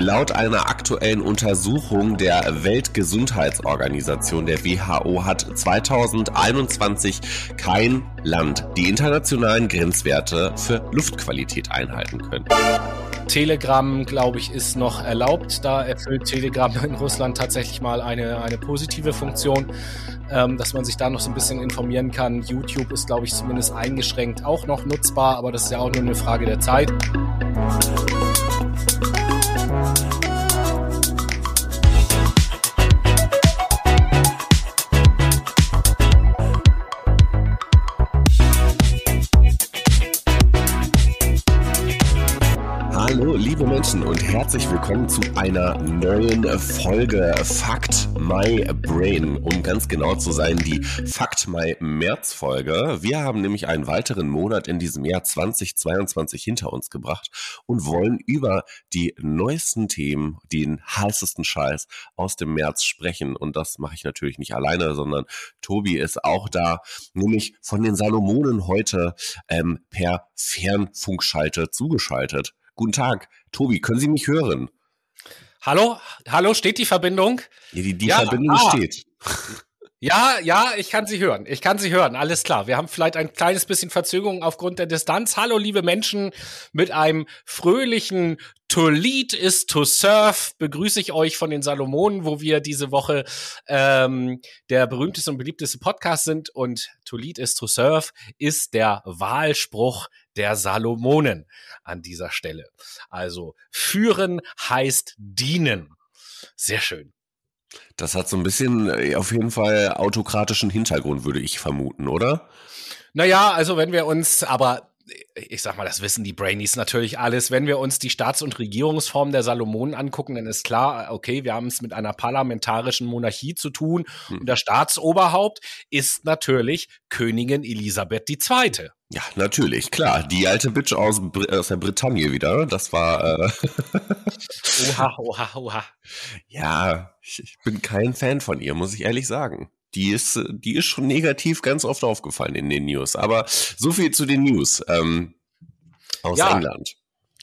Laut einer aktuellen Untersuchung der Weltgesundheitsorganisation, der WHO, hat 2021 kein Land die internationalen Grenzwerte für Luftqualität einhalten können. Telegram, glaube ich, ist noch erlaubt. Da erfüllt Telegram in Russland tatsächlich mal eine, eine positive Funktion, ähm, dass man sich da noch so ein bisschen informieren kann. YouTube ist, glaube ich, zumindest eingeschränkt auch noch nutzbar, aber das ist ja auch nur eine Frage der Zeit. Herzlich willkommen zu einer neuen Folge Fakt My Brain. Um ganz genau zu sein, die Fakt My März Folge. Wir haben nämlich einen weiteren Monat in diesem Jahr 2022 hinter uns gebracht und wollen über die neuesten Themen, den heißesten Scheiß aus dem März sprechen. Und das mache ich natürlich nicht alleine, sondern Tobi ist auch da, nämlich von den Salomonen heute ähm, per Fernfunkschalte zugeschaltet. Guten Tag, Tobi, können Sie mich hören? Hallo, hallo, steht die Verbindung? Ja, die, die ja, Verbindung ah. steht. Ja, ja, ich kann Sie hören. Ich kann Sie hören. Alles klar. Wir haben vielleicht ein kleines bisschen Verzögerung aufgrund der Distanz. Hallo, liebe Menschen, mit einem fröhlichen To lead is to serve begrüße ich euch von den Salomonen, wo wir diese Woche ähm, der berühmteste und beliebteste Podcast sind. Und To lead is to serve ist der Wahlspruch der Salomonen an dieser Stelle. Also führen heißt dienen. Sehr schön. Das hat so ein bisschen äh, auf jeden Fall autokratischen Hintergrund, würde ich vermuten, oder? Naja, also wenn wir uns, aber ich sag mal, das wissen die Brainies natürlich alles. Wenn wir uns die Staats- und Regierungsform der Salomonen angucken, dann ist klar, okay, wir haben es mit einer parlamentarischen Monarchie zu tun. Hm. Und der Staatsoberhaupt ist natürlich Königin Elisabeth II. Ja, natürlich, klar. Die alte Bitch aus, aus der Bretagne wieder. Das war. Äh oha, oha, oha. Ja, ich, ich bin kein Fan von ihr, muss ich ehrlich sagen die ist, die ist schon negativ ganz oft aufgefallen in den News. Aber so viel zu den News ähm, aus ja. England.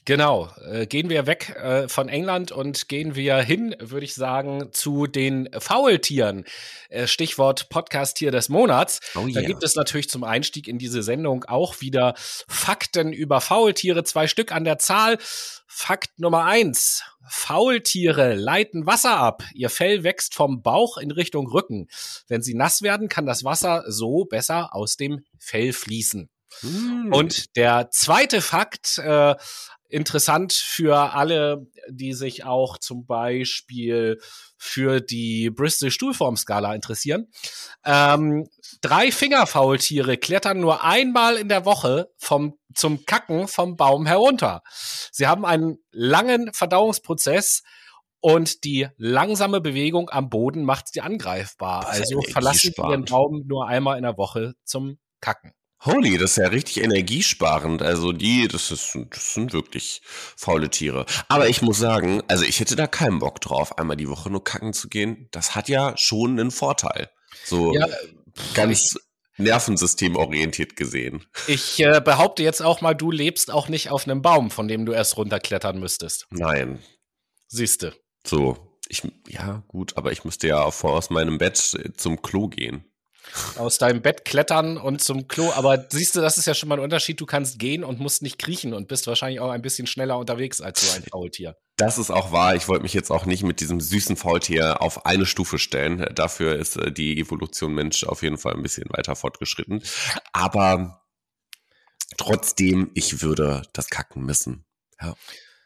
Genau, äh, gehen wir weg äh, von England und gehen wir hin, würde ich sagen, zu den Faultieren. Äh, Stichwort Podcast-Tier des Monats. Oh yeah. Da gibt es natürlich zum Einstieg in diese Sendung auch wieder Fakten über Faultiere, zwei Stück an der Zahl. Fakt Nummer eins. Faultiere leiten Wasser ab. Ihr Fell wächst vom Bauch in Richtung Rücken. Wenn sie nass werden, kann das Wasser so besser aus dem Fell fließen. Hm. Und der zweite Fakt, äh, interessant für alle, die sich auch zum Beispiel für die Bristol Stuhlformskala interessieren. Ähm, drei Fingerfaultiere klettern nur einmal in der Woche vom, zum Kacken vom Baum herunter. Sie haben einen langen Verdauungsprozess und die langsame Bewegung am Boden macht sie angreifbar. Also verlassen sie ihren Baum nur einmal in der Woche zum Kacken. Holy, das ist ja richtig energiesparend. Also die, das, ist, das sind wirklich faule Tiere. Aber ich muss sagen, also ich hätte da keinen Bock drauf, einmal die Woche nur kacken zu gehen. Das hat ja schon einen Vorteil. So ja, ganz nervensystemorientiert gesehen. Ich äh, behaupte jetzt auch mal, du lebst auch nicht auf einem Baum, von dem du erst runterklettern müsstest. Nein. Siehste. So, ich, ja, gut, aber ich müsste ja vor aus meinem Bett zum Klo gehen aus deinem Bett klettern und zum Klo. Aber siehst du, das ist ja schon mal ein Unterschied. Du kannst gehen und musst nicht kriechen und bist wahrscheinlich auch ein bisschen schneller unterwegs als so ein Faultier. Das ist auch wahr. Ich wollte mich jetzt auch nicht mit diesem süßen Faultier auf eine Stufe stellen. Dafür ist äh, die Evolution Mensch auf jeden Fall ein bisschen weiter fortgeschritten. Aber trotzdem, ich würde das Kacken missen. Ja.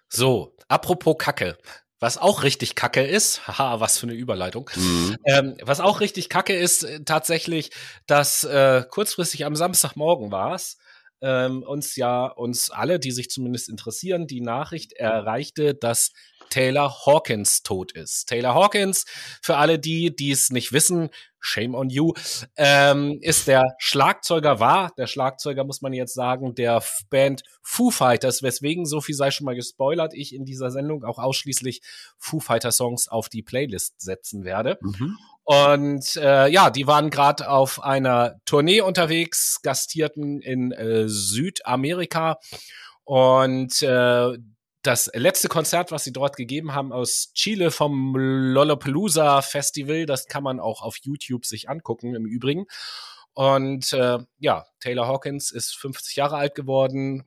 So, apropos Kacke. Was auch richtig kacke ist, haha, was für eine Überleitung. Mhm. Ähm, was auch richtig kacke ist, äh, tatsächlich, dass äh, kurzfristig am Samstagmorgen war es, ähm, uns ja, uns alle, die sich zumindest interessieren, die Nachricht erreichte, dass Taylor Hawkins tot ist. Taylor Hawkins, für alle die, die es nicht wissen, shame on you, ähm, ist der Schlagzeuger, war der Schlagzeuger, muss man jetzt sagen, der Band Foo Fighters, weswegen, so viel sei schon mal gespoilert, ich in dieser Sendung auch ausschließlich Foo Fighter Songs auf die Playlist setzen werde. Mhm. Und äh, ja, die waren gerade auf einer Tournee unterwegs, gastierten in äh, Südamerika und äh, das letzte Konzert, was sie dort gegeben haben aus Chile vom Lollapalooza Festival, das kann man auch auf YouTube sich angucken im Übrigen. Und äh, ja, Taylor Hawkins ist 50 Jahre alt geworden,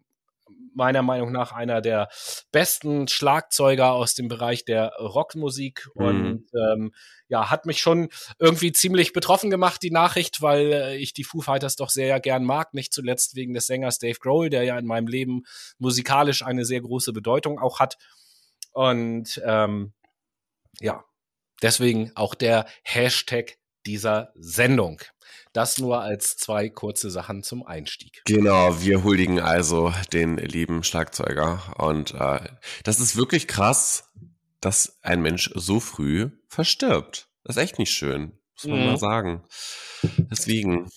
meiner Meinung nach einer der besten Schlagzeuger aus dem Bereich der Rockmusik mhm. und ähm, ja, hat mich schon irgendwie ziemlich betroffen gemacht, die Nachricht, weil äh, ich die Foo Fighters doch sehr gern mag, nicht zuletzt wegen des Sängers Dave Grohl, der ja in meinem Leben musikalisch eine sehr große Bedeutung auch hat. Und ähm, ja, deswegen auch der Hashtag dieser Sendung. Das nur als zwei kurze Sachen zum Einstieg. Genau, wir huldigen also den lieben Schlagzeuger. Und äh, das ist wirklich krass, dass ein Mensch so früh verstirbt. Das ist echt nicht schön, muss man mhm. mal sagen. Deswegen.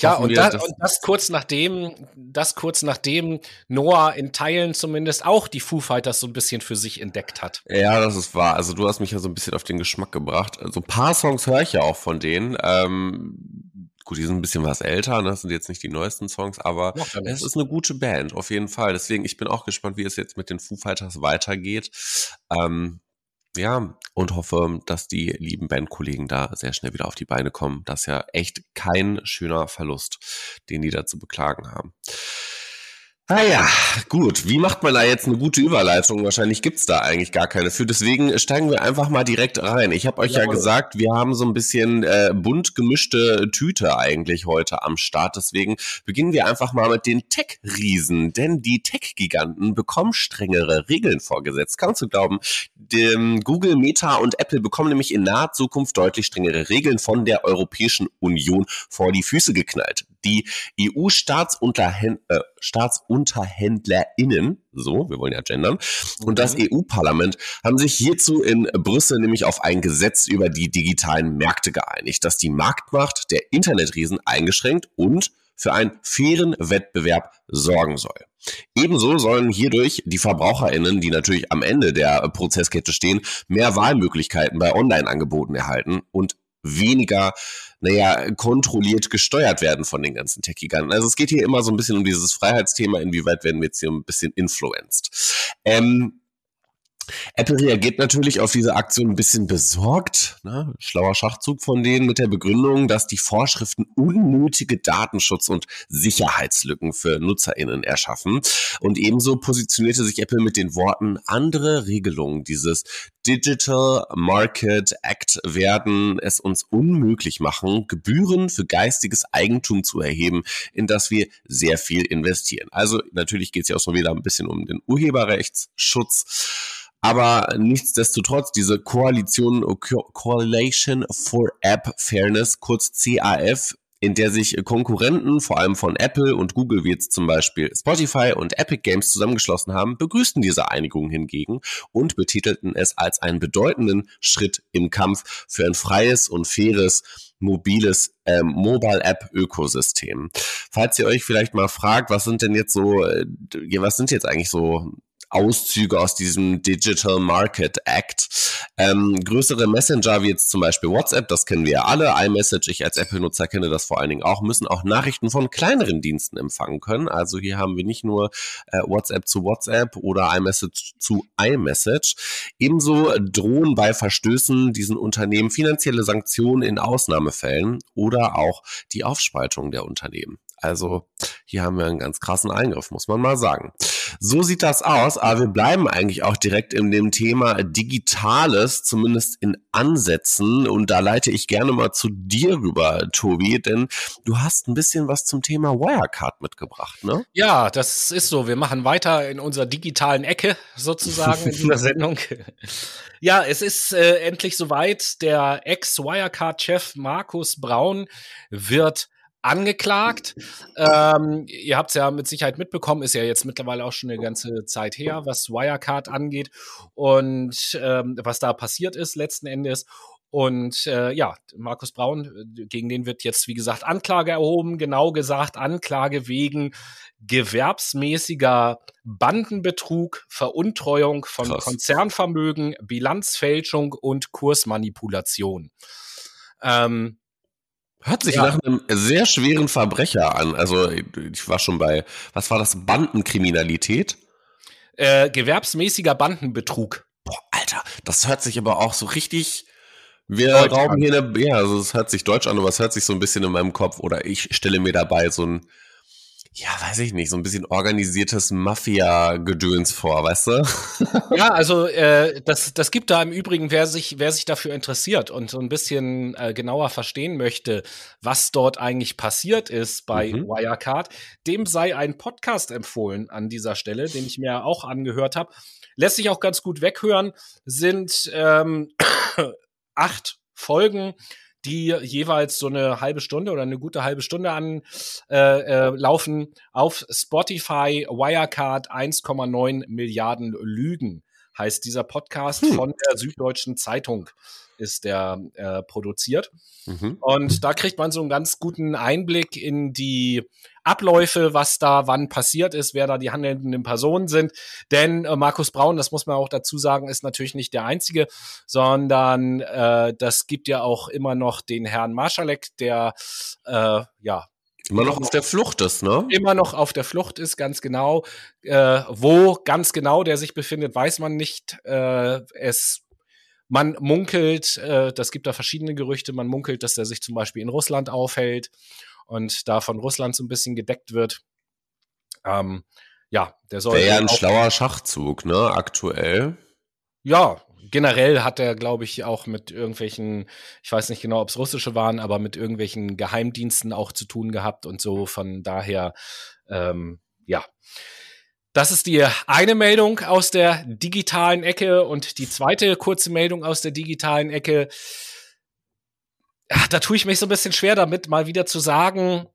Ja, und, da, das, und das kurz nachdem, das kurz nachdem Noah in Teilen zumindest auch die Foo Fighters so ein bisschen für sich entdeckt hat. Ja, das ist wahr. Also du hast mich ja so ein bisschen auf den Geschmack gebracht. Also ein paar Songs höre ich ja auch von denen. Ähm, Gut, die sind ein bisschen was älter, ne? das sind jetzt nicht die neuesten Songs, aber es ist eine gute Band, auf jeden Fall. Deswegen, ich bin auch gespannt, wie es jetzt mit den Foo Fighters weitergeht. Ähm, ja, und hoffe, dass die lieben Bandkollegen da sehr schnell wieder auf die Beine kommen. Das ist ja echt kein schöner Verlust, den die da zu beklagen haben. Ah ja, gut. Wie macht man da jetzt eine gute Überleitung? Wahrscheinlich gibt's da eigentlich gar keine für. Deswegen steigen wir einfach mal direkt rein. Ich habe euch ja, ja gesagt, wir haben so ein bisschen äh, bunt gemischte Tüte eigentlich heute am Start. Deswegen beginnen wir einfach mal mit den Tech-Riesen. Denn die Tech-Giganten bekommen strengere Regeln vorgesetzt. Kannst du glauben, dem Google, Meta und Apple bekommen nämlich in naher Zukunft deutlich strengere Regeln von der Europäischen Union vor die Füße geknallt. Die EU-Staatsunterhändler äh, StaatsunterhändlerInnen, so, wir wollen ja gendern, und das mhm. EU-Parlament haben sich hierzu in Brüssel nämlich auf ein Gesetz über die digitalen Märkte geeinigt, das die Marktmacht der Internetriesen eingeschränkt und für einen fairen Wettbewerb sorgen soll. Ebenso sollen hierdurch die VerbraucherInnen, die natürlich am Ende der Prozesskette stehen, mehr Wahlmöglichkeiten bei Online-Angeboten erhalten und weniger, naja, kontrolliert gesteuert werden von den ganzen Tech-Giganten. Also es geht hier immer so ein bisschen um dieses Freiheitsthema, inwieweit werden wir jetzt hier ein bisschen influenced. Ähm, Apple reagiert natürlich auf diese Aktion ein bisschen besorgt. Ne? Schlauer Schachzug von denen mit der Begründung, dass die Vorschriften unnötige Datenschutz- und Sicherheitslücken für NutzerInnen erschaffen. Und ebenso positionierte sich Apple mit den Worten, andere Regelungen dieses Digital Market Act werden es uns unmöglich machen, Gebühren für geistiges Eigentum zu erheben, in das wir sehr viel investieren. Also natürlich geht es ja auch schon wieder ein bisschen um den Urheberrechtsschutz. Aber nichtsdestotrotz, diese Koalition, Coalition for App Fairness, kurz CAF, in der sich Konkurrenten, vor allem von Apple und Google, wie jetzt zum Beispiel Spotify und Epic Games zusammengeschlossen haben, begrüßten diese Einigung hingegen und betitelten es als einen bedeutenden Schritt im Kampf für ein freies und faires mobiles ähm, Mobile App Ökosystem. Falls ihr euch vielleicht mal fragt, was sind denn jetzt so, äh, was sind jetzt eigentlich so Auszüge aus diesem Digital Market Act. Ähm, größere Messenger wie jetzt zum Beispiel WhatsApp, das kennen wir ja alle. iMessage, ich als Apple-Nutzer kenne das vor allen Dingen auch, müssen auch Nachrichten von kleineren Diensten empfangen können. Also hier haben wir nicht nur äh, WhatsApp zu WhatsApp oder iMessage zu iMessage. Ebenso drohen bei Verstößen diesen Unternehmen finanzielle Sanktionen in Ausnahmefällen oder auch die Aufspaltung der Unternehmen. Also hier haben wir einen ganz krassen Eingriff, muss man mal sagen. So sieht das aus, aber wir bleiben eigentlich auch direkt in dem Thema Digitales, zumindest in Ansätzen. Und da leite ich gerne mal zu dir rüber, Tobi, denn du hast ein bisschen was zum Thema Wirecard mitgebracht, ne? Ja, das ist so. Wir machen weiter in unserer digitalen Ecke sozusagen in dieser Sendung. Ja, es ist äh, endlich soweit. Der Ex-Wirecard-Chef Markus Braun wird angeklagt. Ähm, ihr habt es ja mit Sicherheit mitbekommen, ist ja jetzt mittlerweile auch schon eine ganze Zeit her, was Wirecard angeht und ähm, was da passiert ist letzten Endes. Und äh, ja, Markus Braun, gegen den wird jetzt, wie gesagt, Anklage erhoben, genau gesagt Anklage wegen gewerbsmäßiger Bandenbetrug, Veruntreuung von Krass. Konzernvermögen, Bilanzfälschung und Kursmanipulation. Ähm, Hört sich ja. nach einem sehr schweren Verbrecher an. Also ich war schon bei, was war das, Bandenkriminalität? Äh, gewerbsmäßiger Bandenbetrug. Boah, Alter, das hört sich aber auch so richtig. Wir rauben hier eine. Ja, also es hört sich deutsch an, aber es hört sich so ein bisschen in meinem Kopf. Oder ich stelle mir dabei so ein ja, weiß ich nicht, so ein bisschen organisiertes Mafia-Gedöns vor, weißt du? ja, also äh, das, das gibt da im Übrigen, wer sich, wer sich dafür interessiert und so ein bisschen äh, genauer verstehen möchte, was dort eigentlich passiert ist bei mhm. Wirecard, dem sei ein Podcast empfohlen an dieser Stelle, den ich mir auch angehört habe. Lässt sich auch ganz gut weghören, sind ähm, acht Folgen die jeweils so eine halbe Stunde oder eine gute halbe Stunde an äh, äh, laufen auf Spotify Wirecard 1,9 Milliarden Lügen heißt dieser Podcast hm. von der Süddeutschen Zeitung ist der äh, produziert. Mhm. Und da kriegt man so einen ganz guten Einblick in die Abläufe, was da wann passiert ist, wer da die handelnden Personen sind. Denn äh, Markus Braun, das muss man auch dazu sagen, ist natürlich nicht der Einzige, sondern äh, das gibt ja auch immer noch den Herrn Marschalek, der äh, ja Immer noch auf der Flucht ist, ne? Immer noch auf der Flucht ist, ganz genau. Äh, wo ganz genau der sich befindet, weiß man nicht. Äh, es man munkelt, äh, das gibt da verschiedene Gerüchte, man munkelt, dass er sich zum Beispiel in Russland aufhält und da von Russland so ein bisschen gedeckt wird. Ähm, ja, der soll. Wäre ja ein schlauer Schachzug, ne, aktuell. Ja, generell hat er, glaube ich, auch mit irgendwelchen, ich weiß nicht genau, ob es russische waren, aber mit irgendwelchen Geheimdiensten auch zu tun gehabt und so. Von daher, ähm, ja. Das ist die eine Meldung aus der digitalen Ecke und die zweite kurze Meldung aus der digitalen Ecke. Ach, da tue ich mich so ein bisschen schwer damit, mal wieder zu sagen,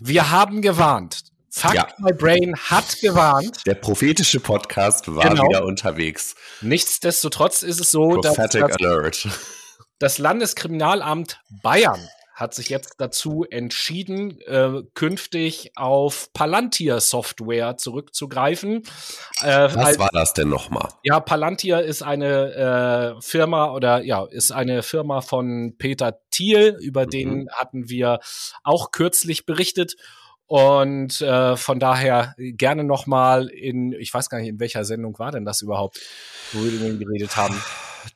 wir haben gewarnt. Fuck ja. My Brain hat gewarnt. Der prophetische Podcast war genau. wieder unterwegs. Nichtsdestotrotz ist es so, Prophetic dass das, das Landeskriminalamt Bayern hat sich jetzt dazu entschieden, äh, künftig auf Palantir-Software zurückzugreifen. Äh, Was war das denn nochmal? Ja, Palantir ist eine äh, Firma oder ja, ist eine Firma von Peter Thiel, über mhm. den hatten wir auch kürzlich berichtet. Und äh, von daher gerne nochmal in, ich weiß gar nicht, in welcher Sendung war denn das überhaupt, wo wir geredet haben.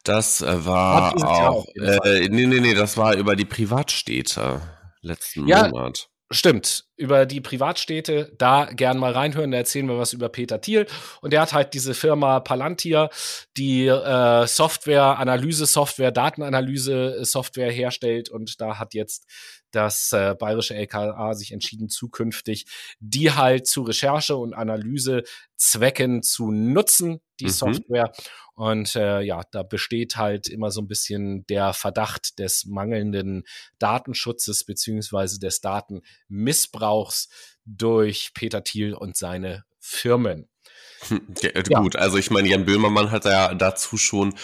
Das äh, war auch, äh, nee, nee, nee, das war über die Privatstädte letzten ja, Monat. Stimmt, über die Privatstädte, da gern mal reinhören, da erzählen wir was über Peter Thiel. Und der hat halt diese Firma Palantir, die äh, Software, Analyse-Software, Datenanalyse-Software herstellt. Und da hat jetzt das äh, bayerische LKA sich entschieden, zukünftig die halt zu Recherche und Analyse Zwecken zu nutzen, die mhm. Software. Und äh, ja, da besteht halt immer so ein bisschen der Verdacht des mangelnden Datenschutzes beziehungsweise des Datenmissbrauchs durch Peter Thiel und seine Firmen. Ja, gut, also ich meine, Jan Böhmermann hat ja dazu schon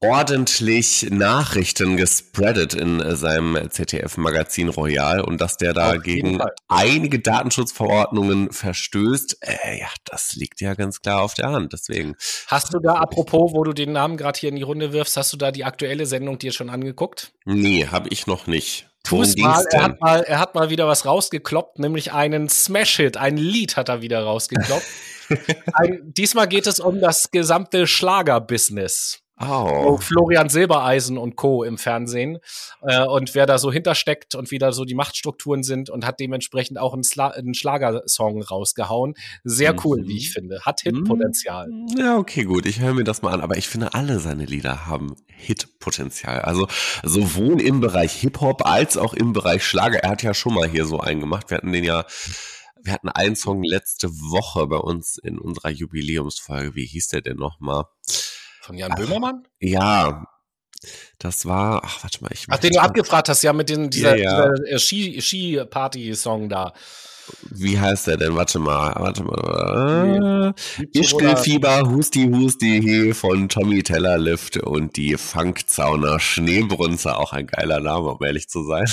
ordentlich Nachrichten gespreadet in äh, seinem ZDF-Magazin Royal und dass der da gegen einige Datenschutzverordnungen verstößt, äh, ja, das liegt ja ganz klar auf der Hand. Deswegen. Hast du da, apropos, wo du den Namen gerade hier in die Runde wirfst, hast du da die aktuelle Sendung dir schon angeguckt? Nee, habe ich noch nicht. Tu's mal, er hat mal, er hat mal wieder was rausgekloppt, nämlich einen Smash-Hit, ein Lied hat er wieder rausgekloppt. ein, diesmal geht es um das gesamte Schlager-Business. Oh. Florian Silbereisen und Co. im Fernsehen äh, und wer da so hintersteckt und wie da so die Machtstrukturen sind und hat dementsprechend auch einen, Sla einen Schlagersong rausgehauen. Sehr mhm. cool, wie ich finde. Hat Hitpotenzial. Mhm. Ja, okay, gut. Ich höre mir das mal an. Aber ich finde, alle seine Lieder haben Hitpotenzial. Also sowohl im Bereich Hip-Hop als auch im Bereich Schlager. Er hat ja schon mal hier so einen gemacht. Wir hatten den ja wir hatten einen Song letzte Woche bei uns in unserer Jubiläumsfolge. Wie hieß der denn nochmal? Von Jan ach, Böhmermann? Ja. Das war, ach, warte mal, ich. Ach, den du abgefragt hast, ja, mit den, dieser, ja, ja. dieser Ski-Party-Song da. Wie heißt der denn? Warte mal, warte mal. Nee. Ischgelfieber, Husti Husti he von Tommy Tellerlift und die Funkzauner Schneebrunzer. Auch ein geiler Name, um ehrlich zu sein.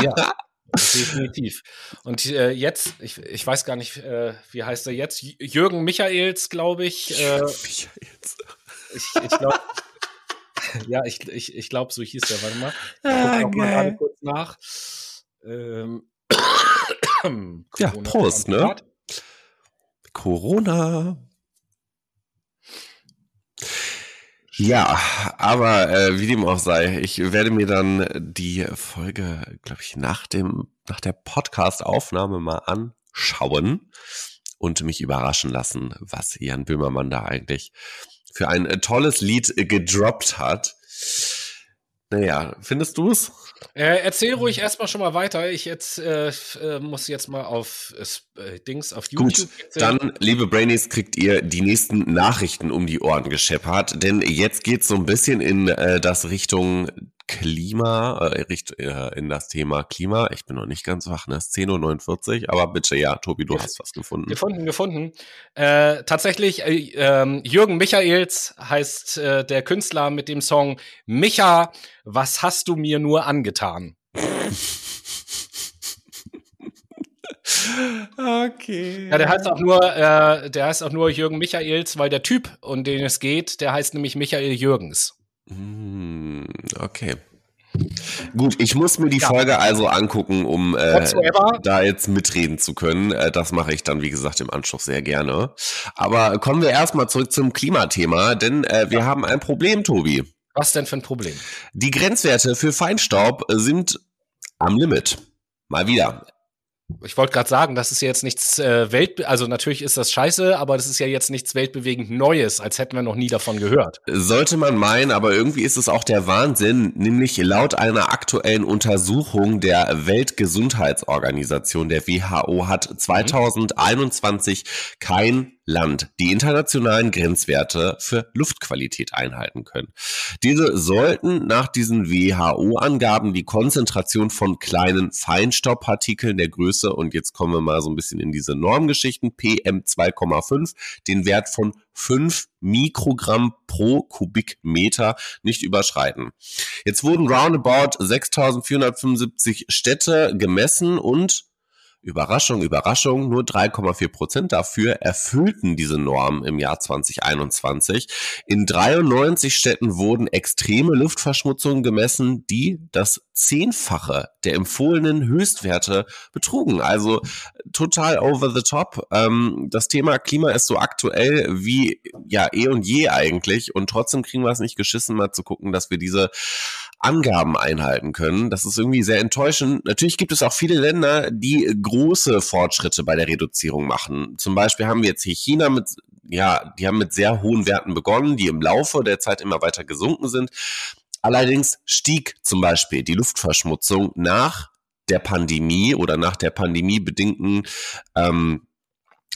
Ja. Definitiv. Und äh, jetzt, ich, ich weiß gar nicht, äh, wie heißt er jetzt? Jürgen Michaels, glaube ich. Äh, Michaels. Ich, ich glaube, ja, ich, ich, ich glaube, so hieß der. Warte mal. Ah, Guck mal gerade kurz nach. Ähm, ja, Prost, ne? Corona. Ja, aber äh, wie dem auch sei, ich werde mir dann die Folge, glaube ich, nach dem nach der Podcast-Aufnahme mal anschauen und mich überraschen lassen, was Jan Böhmermann da eigentlich für ein äh, tolles Lied gedroppt hat. Naja, findest du es? Äh, erzähl ruhig erstmal schon mal weiter. Ich jetzt äh, äh muss jetzt mal auf äh, Dings auf YouTube. Gut, dann, liebe Brainies, kriegt ihr die nächsten Nachrichten um die Ohren gescheppert, denn jetzt geht's so ein bisschen in äh, das Richtung Klima, äh, äh, in das Thema Klima. Ich bin noch nicht ganz wach, ne? 10.49 Uhr, aber bitte, ja, Tobi, du hast was gefunden. Gefunden, gefunden. Äh, tatsächlich, äh, äh, Jürgen Michaels heißt äh, der Künstler mit dem Song Micha, was hast du mir nur angetan? Okay. Ja, der heißt auch nur, äh, der heißt auch nur Jürgen Michaels, weil der Typ, um den es geht, der heißt nämlich Michael Jürgens. Hm, okay. Gut, ich muss mir die ja. Folge also angucken, um äh, da jetzt mitreden zu können. Äh, das mache ich dann, wie gesagt, im Anschluss sehr gerne. Aber kommen wir erstmal zurück zum Klimathema, denn äh, wir ja. haben ein Problem, Tobi. Was denn für ein Problem? Die Grenzwerte für Feinstaub sind am Limit. Mal wieder ich wollte gerade sagen, das ist ja jetzt nichts äh, Welt, also natürlich ist das scheiße, aber das ist ja jetzt nichts weltbewegend Neues, als hätten wir noch nie davon gehört. Sollte man meinen, aber irgendwie ist es auch der Wahnsinn, nämlich laut einer aktuellen Untersuchung der Weltgesundheitsorganisation, der WHO, hat 2021 kein Land die internationalen Grenzwerte für Luftqualität einhalten können. Diese sollten nach diesen WHO-Angaben die Konzentration von kleinen Feinstaubpartikeln der Größe, und jetzt kommen wir mal so ein bisschen in diese Normgeschichten, PM2,5, den Wert von 5 Mikrogramm pro Kubikmeter nicht überschreiten. Jetzt wurden roundabout 6475 Städte gemessen und Überraschung, Überraschung, nur 3,4 Prozent dafür erfüllten diese Norm im Jahr 2021. In 93 Städten wurden extreme Luftverschmutzungen gemessen, die das Zehnfache der empfohlenen Höchstwerte betrugen. Also total over the top. Ähm, das Thema Klima ist so aktuell wie ja eh und je eigentlich und trotzdem kriegen wir es nicht geschissen, mal zu gucken, dass wir diese Angaben einhalten können. Das ist irgendwie sehr enttäuschend. Natürlich gibt es auch viele Länder, die große Fortschritte bei der Reduzierung machen. Zum Beispiel haben wir jetzt hier China mit, ja, die haben mit sehr hohen Werten begonnen, die im Laufe der Zeit immer weiter gesunken sind. Allerdings stieg zum Beispiel die Luftverschmutzung nach der Pandemie oder nach der pandemiebedingten ähm,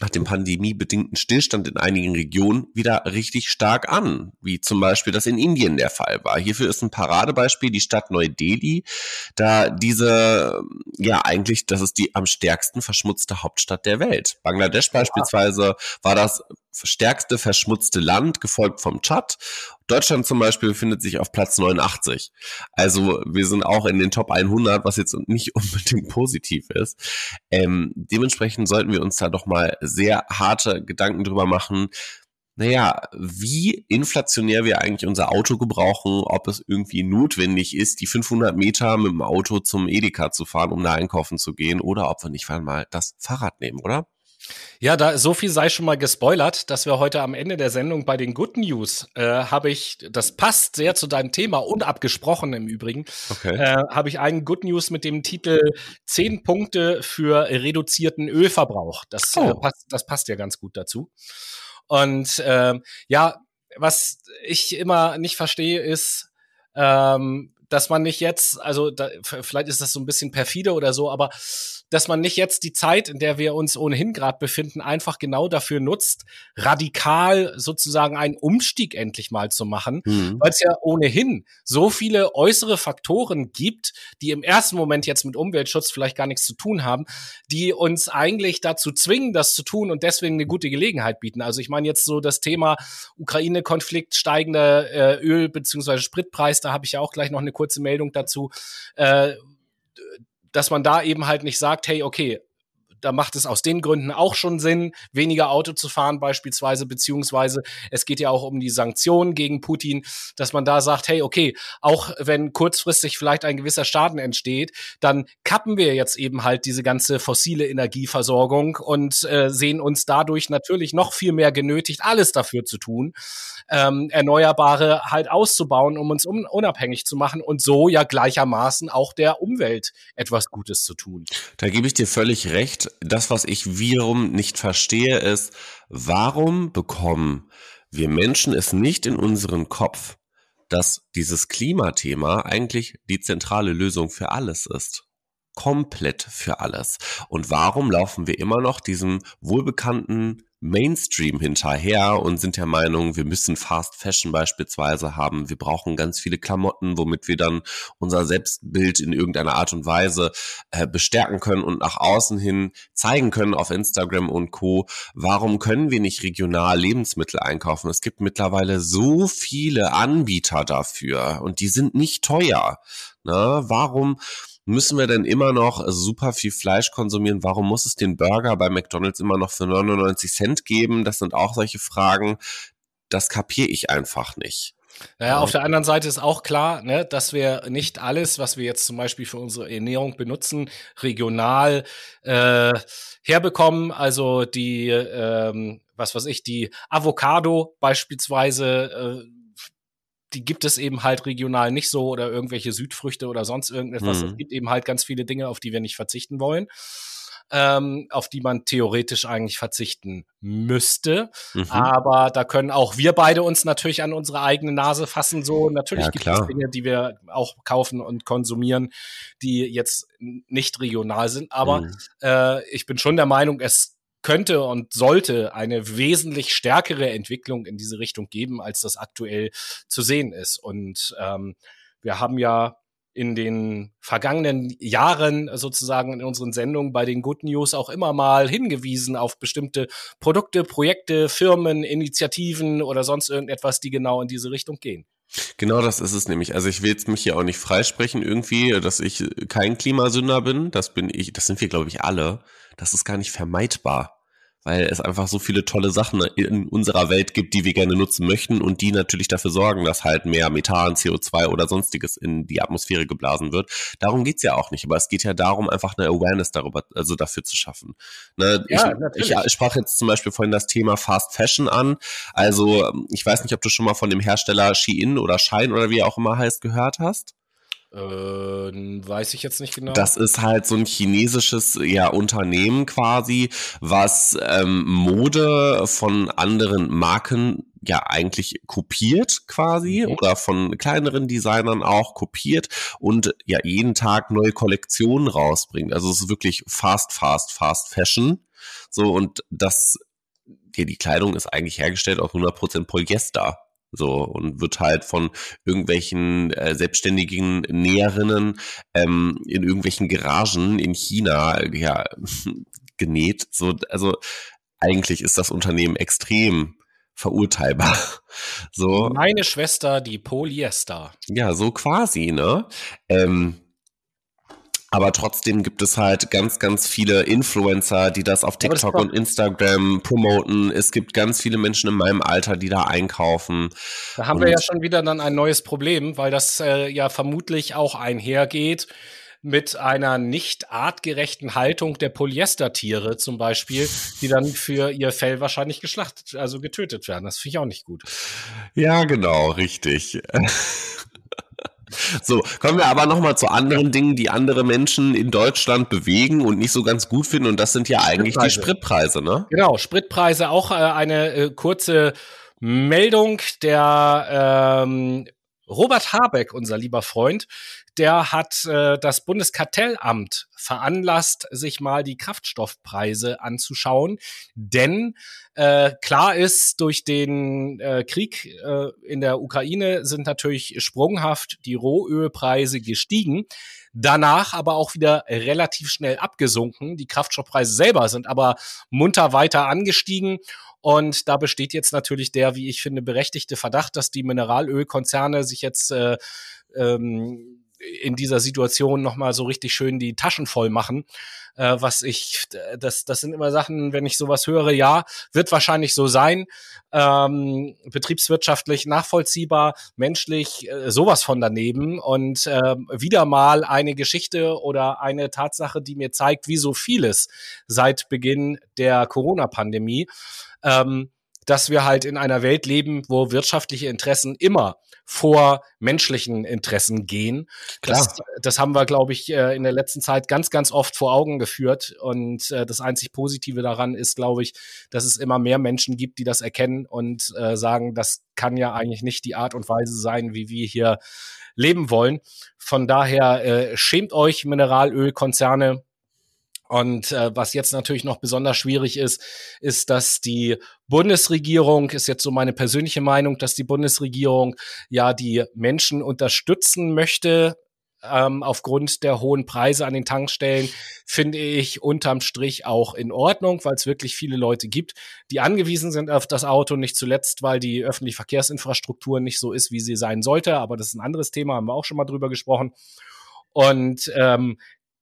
nach dem pandemiebedingten Stillstand in einigen Regionen wieder richtig stark an, wie zum Beispiel das in Indien der Fall war. Hierfür ist ein Paradebeispiel die Stadt Neu-Delhi, da diese, ja eigentlich, das ist die am stärksten verschmutzte Hauptstadt der Welt. Bangladesch beispielsweise war das stärkste verschmutzte Land, gefolgt vom Tschad. Deutschland zum Beispiel befindet sich auf Platz 89. Also wir sind auch in den Top 100, was jetzt nicht unbedingt positiv ist. Ähm, dementsprechend sollten wir uns da doch mal sehr harte Gedanken drüber machen. Naja, wie inflationär wir eigentlich unser Auto gebrauchen, ob es irgendwie notwendig ist, die 500 Meter mit dem Auto zum Edeka zu fahren, um da einkaufen zu gehen, oder ob wir nicht mal das Fahrrad nehmen, oder? Ja, da so viel sei schon mal gespoilert, dass wir heute am Ende der Sendung bei den Good News äh, habe ich, das passt sehr zu deinem Thema, unabgesprochen im Übrigen, okay. äh, habe ich einen Good News mit dem Titel 10 Punkte für reduzierten Ölverbrauch. Das, äh, oh. äh, passt, das passt ja ganz gut dazu. Und äh, ja, was ich immer nicht verstehe, ist, ähm, dass man nicht jetzt, also da, vielleicht ist das so ein bisschen perfide oder so, aber dass man nicht jetzt die Zeit, in der wir uns ohnehin gerade befinden, einfach genau dafür nutzt, radikal sozusagen einen Umstieg endlich mal zu machen, mhm. weil es ja ohnehin so viele äußere Faktoren gibt, die im ersten Moment jetzt mit Umweltschutz vielleicht gar nichts zu tun haben, die uns eigentlich dazu zwingen, das zu tun und deswegen eine gute Gelegenheit bieten. Also ich meine jetzt so das Thema Ukraine-Konflikt, steigender äh, Öl- bzw. Spritpreis, da habe ich ja auch gleich noch eine kurze Meldung dazu. Äh, dass man da eben halt nicht sagt, hey, okay, da macht es aus den Gründen auch schon Sinn, weniger Auto zu fahren beispielsweise, beziehungsweise es geht ja auch um die Sanktionen gegen Putin, dass man da sagt, hey, okay, auch wenn kurzfristig vielleicht ein gewisser Schaden entsteht, dann kappen wir jetzt eben halt diese ganze fossile Energieversorgung und äh, sehen uns dadurch natürlich noch viel mehr genötigt, alles dafür zu tun, ähm, Erneuerbare halt auszubauen, um uns un unabhängig zu machen und so ja gleichermaßen auch der Umwelt etwas Gutes zu tun. Da gebe ich dir völlig recht. Das, was ich wiederum nicht verstehe, ist, warum bekommen wir Menschen es nicht in unseren Kopf, dass dieses Klimathema eigentlich die zentrale Lösung für alles ist? Komplett für alles. Und warum laufen wir immer noch diesem wohlbekannten Mainstream hinterher und sind der Meinung, wir müssen Fast Fashion beispielsweise haben. Wir brauchen ganz viele Klamotten, womit wir dann unser Selbstbild in irgendeiner Art und Weise äh, bestärken können und nach außen hin zeigen können auf Instagram und Co. Warum können wir nicht regional Lebensmittel einkaufen? Es gibt mittlerweile so viele Anbieter dafür und die sind nicht teuer. Na, warum müssen wir denn immer noch super viel Fleisch konsumieren? Warum muss es den Burger bei McDonald's immer noch für 99 Cent geben? Das sind auch solche Fragen. Das kapiere ich einfach nicht. Naja, auf der anderen Seite ist auch klar, ne, dass wir nicht alles, was wir jetzt zum Beispiel für unsere Ernährung benutzen, regional äh, herbekommen. Also die, ähm, was weiß ich, die Avocado beispielsweise äh, die gibt es eben halt regional nicht so oder irgendwelche Südfrüchte oder sonst irgendetwas. Mhm. Es gibt eben halt ganz viele Dinge, auf die wir nicht verzichten wollen. Ähm, auf die man theoretisch eigentlich verzichten müsste. Mhm. Aber da können auch wir beide uns natürlich an unsere eigene Nase fassen. So natürlich ja, gibt es Dinge, die wir auch kaufen und konsumieren, die jetzt nicht regional sind. Aber mhm. äh, ich bin schon der Meinung, es könnte und sollte eine wesentlich stärkere Entwicklung in diese Richtung geben, als das aktuell zu sehen ist. Und ähm, wir haben ja in den vergangenen Jahren sozusagen in unseren Sendungen bei den Good News auch immer mal hingewiesen auf bestimmte Produkte, Projekte, Firmen, Initiativen oder sonst irgendetwas, die genau in diese Richtung gehen. Genau das ist es nämlich. Also ich will jetzt mich hier auch nicht freisprechen irgendwie, dass ich kein Klimasünder bin. Das bin ich, das sind wir, glaube ich, alle. Das ist gar nicht vermeidbar weil es einfach so viele tolle Sachen in unserer Welt gibt, die wir gerne nutzen möchten und die natürlich dafür sorgen, dass halt mehr Methan, CO2 oder sonstiges in die Atmosphäre geblasen wird. Darum geht's ja auch nicht, aber es geht ja darum, einfach eine Awareness darüber, also dafür zu schaffen. Ne, ja, ich, ich, sprach jetzt zum Beispiel vorhin das Thema Fast Fashion an. Also ich weiß nicht, ob du schon mal von dem Hersteller Shein oder Shine oder wie er auch immer heißt gehört hast. Äh, weiß ich jetzt nicht genau. Das ist halt so ein chinesisches ja, Unternehmen quasi, was ähm, Mode von anderen Marken ja eigentlich kopiert quasi mhm. oder von kleineren Designern auch kopiert und ja jeden Tag neue Kollektionen rausbringt. Also es ist wirklich fast, fast, fast Fashion. So und das, ja, die Kleidung ist eigentlich hergestellt aus 100% Polyester. So, und wird halt von irgendwelchen äh, selbstständigen Näherinnen ähm, in irgendwelchen Garagen in China ja, genäht. So, also eigentlich ist das Unternehmen extrem verurteilbar. So. Meine Schwester, die Polyester. Ja, so quasi, ne? Ähm, aber trotzdem gibt es halt ganz, ganz viele Influencer, die das auf TikTok das und Instagram promoten. Es gibt ganz viele Menschen in meinem Alter, die da einkaufen. Da haben und wir ja schon wieder dann ein neues Problem, weil das äh, ja vermutlich auch einhergeht mit einer nicht artgerechten Haltung der Polyestertiere zum Beispiel, die dann für ihr Fell wahrscheinlich geschlachtet, also getötet werden. Das finde ich auch nicht gut. Ja, genau, richtig. So, kommen wir aber nochmal zu anderen Dingen, die andere Menschen in Deutschland bewegen und nicht so ganz gut finden. Und das sind ja eigentlich die Spritpreise, ne? Genau, Spritpreise auch äh, eine äh, kurze Meldung. Der ähm, Robert Habeck, unser lieber Freund, der hat äh, das Bundeskartellamt veranlasst, sich mal die Kraftstoffpreise anzuschauen. Denn äh, klar ist, durch den äh, Krieg äh, in der Ukraine sind natürlich sprunghaft die Rohölpreise gestiegen. Danach aber auch wieder relativ schnell abgesunken. Die Kraftstoffpreise selber sind aber munter weiter angestiegen. Und da besteht jetzt natürlich der, wie ich finde, berechtigte Verdacht, dass die Mineralölkonzerne sich jetzt äh, ähm, in dieser Situation nochmal so richtig schön die Taschen voll machen. Äh, was ich, das, das sind immer Sachen, wenn ich sowas höre, ja, wird wahrscheinlich so sein. Ähm, betriebswirtschaftlich nachvollziehbar, menschlich äh, sowas von daneben. Und äh, wieder mal eine Geschichte oder eine Tatsache, die mir zeigt, wie so vieles seit Beginn der Corona-Pandemie. Ähm, dass wir halt in einer Welt leben, wo wirtschaftliche Interessen immer vor menschlichen Interessen gehen. Klar. Das, das haben wir, glaube ich, äh, in der letzten Zeit ganz, ganz oft vor Augen geführt. Und äh, das einzig Positive daran ist, glaube ich, dass es immer mehr Menschen gibt, die das erkennen und äh, sagen, das kann ja eigentlich nicht die Art und Weise sein, wie wir hier leben wollen. Von daher schämt euch Mineralölkonzerne und äh, was jetzt natürlich noch besonders schwierig ist, ist, dass die Bundesregierung, ist jetzt so meine persönliche Meinung, dass die Bundesregierung ja die Menschen unterstützen möchte. Ähm, aufgrund der hohen Preise an den Tankstellen finde ich unterm Strich auch in Ordnung, weil es wirklich viele Leute gibt, die angewiesen sind auf das Auto, nicht zuletzt, weil die öffentliche Verkehrsinfrastruktur nicht so ist, wie sie sein sollte. Aber das ist ein anderes Thema, haben wir auch schon mal drüber gesprochen. Und ähm,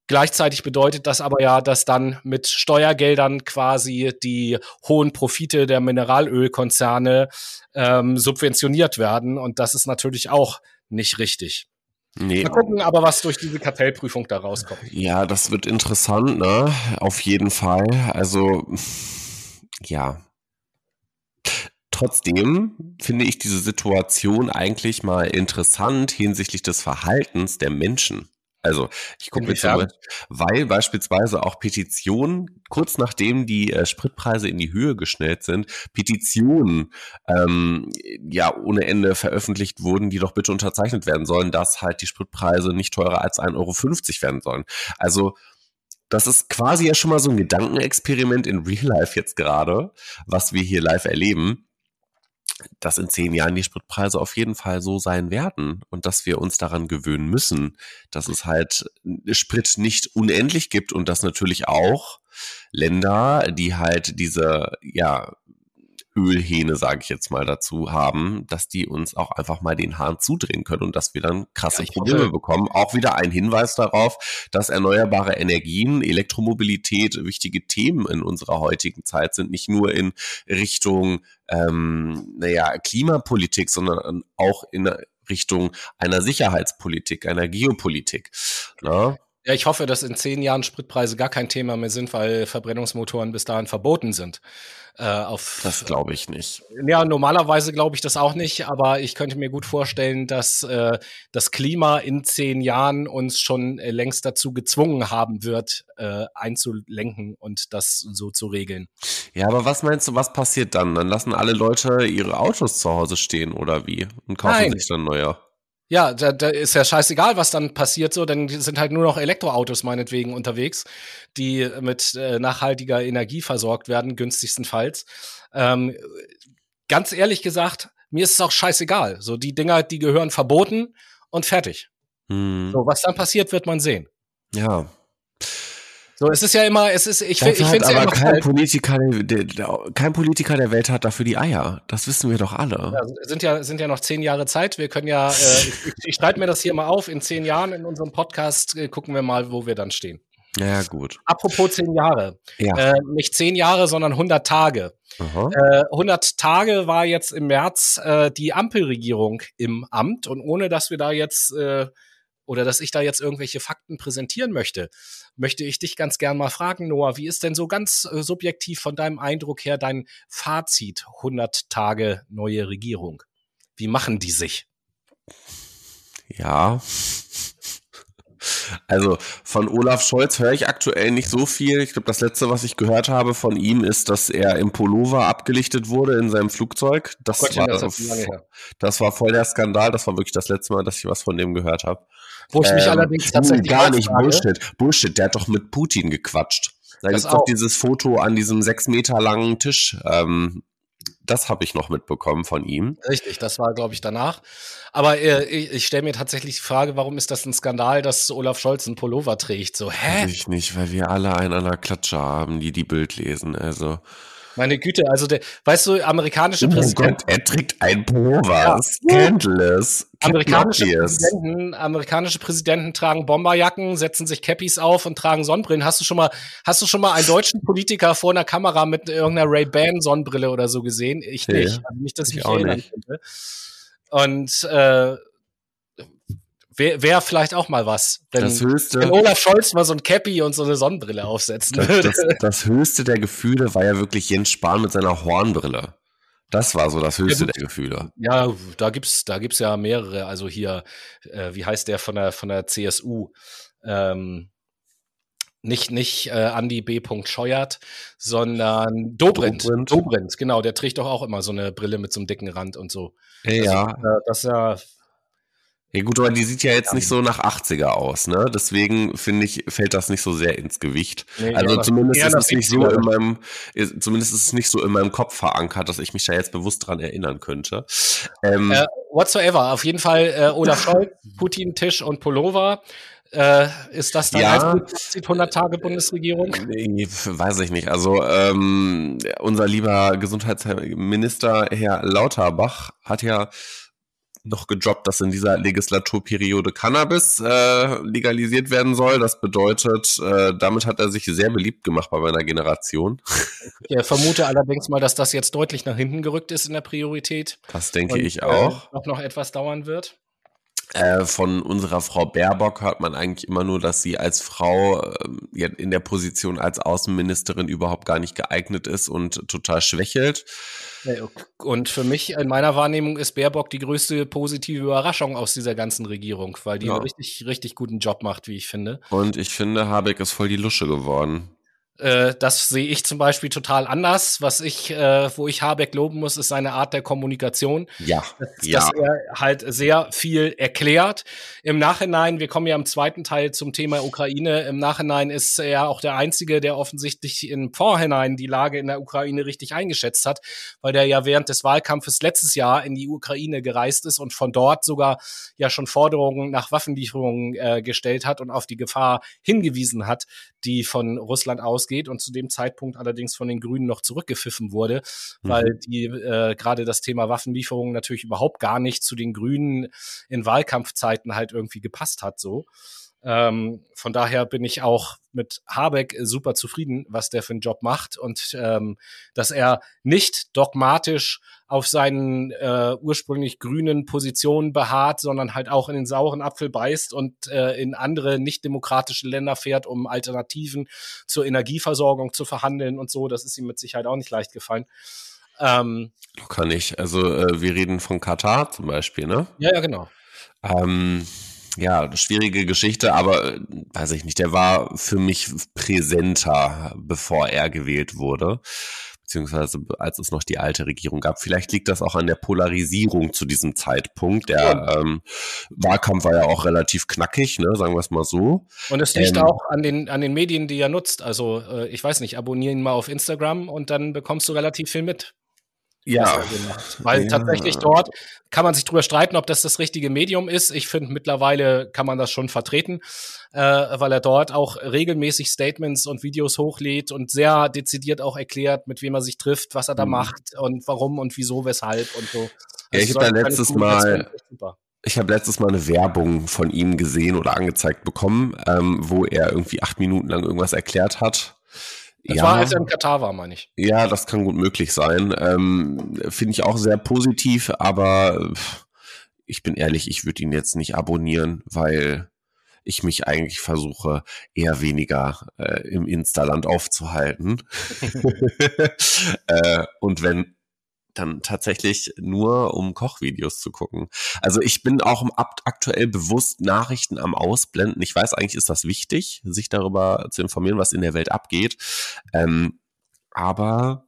Gleichzeitig bedeutet das aber ja, dass dann mit Steuergeldern quasi die hohen Profite der Mineralölkonzerne ähm, subventioniert werden. Und das ist natürlich auch nicht richtig. Nee. Mal gucken aber, was durch diese Kartellprüfung da rauskommt. Ja, das wird interessant, ne? Auf jeden Fall. Also, ja. Trotzdem finde ich diese Situation eigentlich mal interessant hinsichtlich des Verhaltens der Menschen. Also ich gucke mir zum weil beispielsweise auch Petitionen, kurz nachdem die äh, Spritpreise in die Höhe geschnellt sind, Petitionen ähm, ja ohne Ende veröffentlicht wurden, die doch bitte unterzeichnet werden sollen, dass halt die Spritpreise nicht teurer als 1,50 Euro werden sollen. Also das ist quasi ja schon mal so ein Gedankenexperiment in Real Life jetzt gerade, was wir hier live erleben dass in zehn Jahren die Spritpreise auf jeden Fall so sein werden und dass wir uns daran gewöhnen müssen, dass es halt Sprit nicht unendlich gibt und dass natürlich auch Länder, die halt diese, ja, Ölhähne, sage ich jetzt mal dazu, haben, dass die uns auch einfach mal den Hahn zudrehen können und dass wir dann krasse ja, Probleme hoffe. bekommen. Auch wieder ein Hinweis darauf, dass erneuerbare Energien, Elektromobilität wichtige Themen in unserer heutigen Zeit sind, nicht nur in Richtung ähm, naja, Klimapolitik, sondern auch in Richtung einer Sicherheitspolitik, einer Geopolitik. Na? Ja, ich hoffe, dass in zehn Jahren Spritpreise gar kein Thema mehr sind, weil Verbrennungsmotoren bis dahin verboten sind. Äh, auf, das glaube ich nicht. Ja, normalerweise glaube ich das auch nicht, aber ich könnte mir gut vorstellen, dass äh, das Klima in zehn Jahren uns schon äh, längst dazu gezwungen haben wird, äh, einzulenken und das so zu regeln. Ja, aber was meinst du, was passiert dann? Dann lassen alle Leute ihre Autos zu Hause stehen oder wie und kaufen Nein. sich dann neue? Ja, da, da ist ja scheißegal, was dann passiert, so, denn sind halt nur noch Elektroautos meinetwegen unterwegs, die mit äh, nachhaltiger Energie versorgt werden, günstigstenfalls. Ähm, ganz ehrlich gesagt, mir ist es auch scheißegal. So, die Dinger, die gehören verboten und fertig. Hm. So, was dann passiert, wird man sehen. Ja, so, es ist ja immer, es ist, ich, ich finde es ja immer kein Politiker, der, der, kein Politiker der Welt hat dafür die Eier. Das wissen wir doch alle. Ja, sind ja, sind ja noch zehn Jahre Zeit. Wir können ja, äh, ich, ich schreibe mir das hier mal auf. In zehn Jahren in unserem Podcast äh, gucken wir mal, wo wir dann stehen. Ja, gut. Apropos zehn Jahre. Ja. Äh, nicht zehn Jahre, sondern 100 Tage. Äh, 100 Tage war jetzt im März äh, die Ampelregierung im Amt und ohne dass wir da jetzt oder dass ich da jetzt irgendwelche Fakten präsentieren möchte, möchte ich dich ganz gern mal fragen, Noah, wie ist denn so ganz äh, subjektiv von deinem Eindruck her dein Fazit 100 Tage neue Regierung? Wie machen die sich? Ja. Also von Olaf Scholz höre ich aktuell nicht so viel. Ich glaube, das letzte, was ich gehört habe von ihm, ist, dass er im Pullover abgelichtet wurde in seinem Flugzeug. Das, oh Gott, war, das, das war voll der Skandal. Das war wirklich das letzte Mal, dass ich was von dem gehört habe. Wo ich mich ähm, allerdings tatsächlich gar nicht frage, Bullshit. Bullshit, der hat doch mit Putin gequatscht. Da gibt es doch dieses Foto an diesem sechs Meter langen Tisch. Ähm, das habe ich noch mitbekommen von ihm. Richtig, das war, glaube ich, danach. Aber äh, ich, ich stelle mir tatsächlich die Frage, warum ist das ein Skandal, dass Olaf Scholz einen Pullover trägt? So, hä? Weiß ich nicht, weil wir alle einen an der Klatsche haben, die die Bild lesen. Also. Meine Güte, also der, weißt du, amerikanische oh Präsidenten. Gott, er trägt ein Pullover. Ja. Scandalous. Amerikanische Präsidenten, amerikanische Präsidenten tragen Bomberjacken, setzen sich Cappies auf und tragen Sonnenbrillen. Hast du schon mal, hast du schon mal einen deutschen Politiker vor einer Kamera mit irgendeiner Ray-Ban Sonnenbrille oder so gesehen? Ich nicht. Nee, also nicht, dass ich, ich mich erinnern nicht. könnte. Und äh, Wäre wär vielleicht auch mal was, wenn, das höchste, wenn Olaf Scholz mal so ein Cappy und so eine Sonnenbrille aufsetzen würde. Das, das, das, höchste der Gefühle war ja wirklich Jens Spahn mit seiner Hornbrille. Das war so das höchste ja, der Gefühle. Ja, da gibt's, da gibt's ja mehrere. Also hier, äh, wie heißt der von der von der CSU? Ähm, nicht nicht äh, Andy B. Scheuert, sondern Dobrindt. Dobrindt. Dobrindt, genau. Der trägt doch auch immer so eine Brille mit so einem dicken Rand und so. Ja. Also, äh, das ist ja ja gut, aber die sieht ja jetzt nicht so nach 80er aus, ne? Deswegen finde ich, fällt das nicht so sehr ins Gewicht. Nee, also zumindest ist es nicht so in meinem, zumindest ist es nicht so in meinem Kopf verankert, dass ich mich da jetzt bewusst dran erinnern könnte. Ähm, äh, whatsoever. Auf jeden Fall äh, Olaf Scholz, Putin, Tisch und Pullover. Äh, ist das dann ja, 100 Tage Bundesregierung? Nee, weiß ich nicht. Also ähm, unser lieber Gesundheitsminister Herr Lauterbach hat ja noch gedroppt, dass in dieser Legislaturperiode Cannabis äh, legalisiert werden soll. Das bedeutet, äh, damit hat er sich sehr beliebt gemacht bei meiner Generation. Ich vermute allerdings mal, dass das jetzt deutlich nach hinten gerückt ist in der Priorität. Das denke und, ich auch. Äh, noch, noch etwas dauern wird. Äh, von unserer Frau Baerbock hört man eigentlich immer nur, dass sie als Frau äh, in der Position als Außenministerin überhaupt gar nicht geeignet ist und total schwächelt. Und für mich in meiner Wahrnehmung ist Baerbock die größte positive Überraschung aus dieser ganzen Regierung, weil die ja. einen richtig, richtig guten Job macht, wie ich finde. Und ich finde, Habeck ist voll die Lusche geworden. Äh, das sehe ich zum Beispiel total anders. Was ich, äh, wo ich Habeck loben muss, ist seine Art der Kommunikation. Ja, dass, ja. dass er halt sehr viel erklärt. Im Nachhinein, wir kommen ja im zweiten Teil zum Thema Ukraine. Im Nachhinein ist er auch der Einzige, der offensichtlich im Vorhinein die Lage in der Ukraine richtig eingeschätzt hat, weil der ja während des Wahlkampfes letztes Jahr in die Ukraine gereist ist und von dort sogar ja schon Forderungen nach Waffenlieferungen äh, gestellt hat und auf die Gefahr hingewiesen hat, die von Russland aus ausgeht und zu dem Zeitpunkt allerdings von den Grünen noch zurückgepfiffen wurde, mhm. weil die äh, gerade das Thema Waffenlieferungen natürlich überhaupt gar nicht zu den Grünen in Wahlkampfzeiten halt irgendwie gepasst hat so. Ähm, von daher bin ich auch mit Habeck super zufrieden, was der für einen Job macht und ähm, dass er nicht dogmatisch auf seinen äh, ursprünglich grünen Positionen beharrt, sondern halt auch in den sauren Apfel beißt und äh, in andere nicht demokratische Länder fährt, um Alternativen zur Energieversorgung zu verhandeln und so. Das ist ihm mit Sicherheit auch nicht leicht gefallen. Ähm, Kann ich. Also äh, wir reden von Katar zum Beispiel, ne? Ja, ja, genau. Ähm, ja, schwierige Geschichte, aber äh, weiß ich nicht, der war für mich präsenter, bevor er gewählt wurde, beziehungsweise als es noch die alte Regierung gab. Vielleicht liegt das auch an der Polarisierung zu diesem Zeitpunkt. Der ja. ähm, Wahlkampf war ja auch relativ knackig, ne, sagen wir es mal so. Und es liegt ähm, auch an den, an den Medien, die er nutzt. Also äh, ich weiß nicht, abonnieren ihn mal auf Instagram und dann bekommst du relativ viel mit. Ja. Weil ja. tatsächlich dort kann man sich drüber streiten, ob das das richtige Medium ist. Ich finde, mittlerweile kann man das schon vertreten, äh, weil er dort auch regelmäßig Statements und Videos hochlädt und sehr dezidiert auch erklärt, mit wem er sich trifft, was er da mhm. macht und warum und wieso, weshalb und so. Also ja, ich habe da letztes Mal. Ich habe letztes Mal eine Werbung von ihm gesehen oder angezeigt bekommen, ähm, wo er irgendwie acht Minuten lang irgendwas erklärt hat das ja, war, als er in Katar war, meine ich. Ja, das kann gut möglich sein. Ähm, Finde ich auch sehr positiv, aber ich bin ehrlich, ich würde ihn jetzt nicht abonnieren, weil ich mich eigentlich versuche, eher weniger äh, im Instaland aufzuhalten. äh, und wenn dann tatsächlich nur um Kochvideos zu gucken. Also ich bin auch aktuell bewusst Nachrichten am Ausblenden. Ich weiß eigentlich, ist das wichtig, sich darüber zu informieren, was in der Welt abgeht. Ähm, aber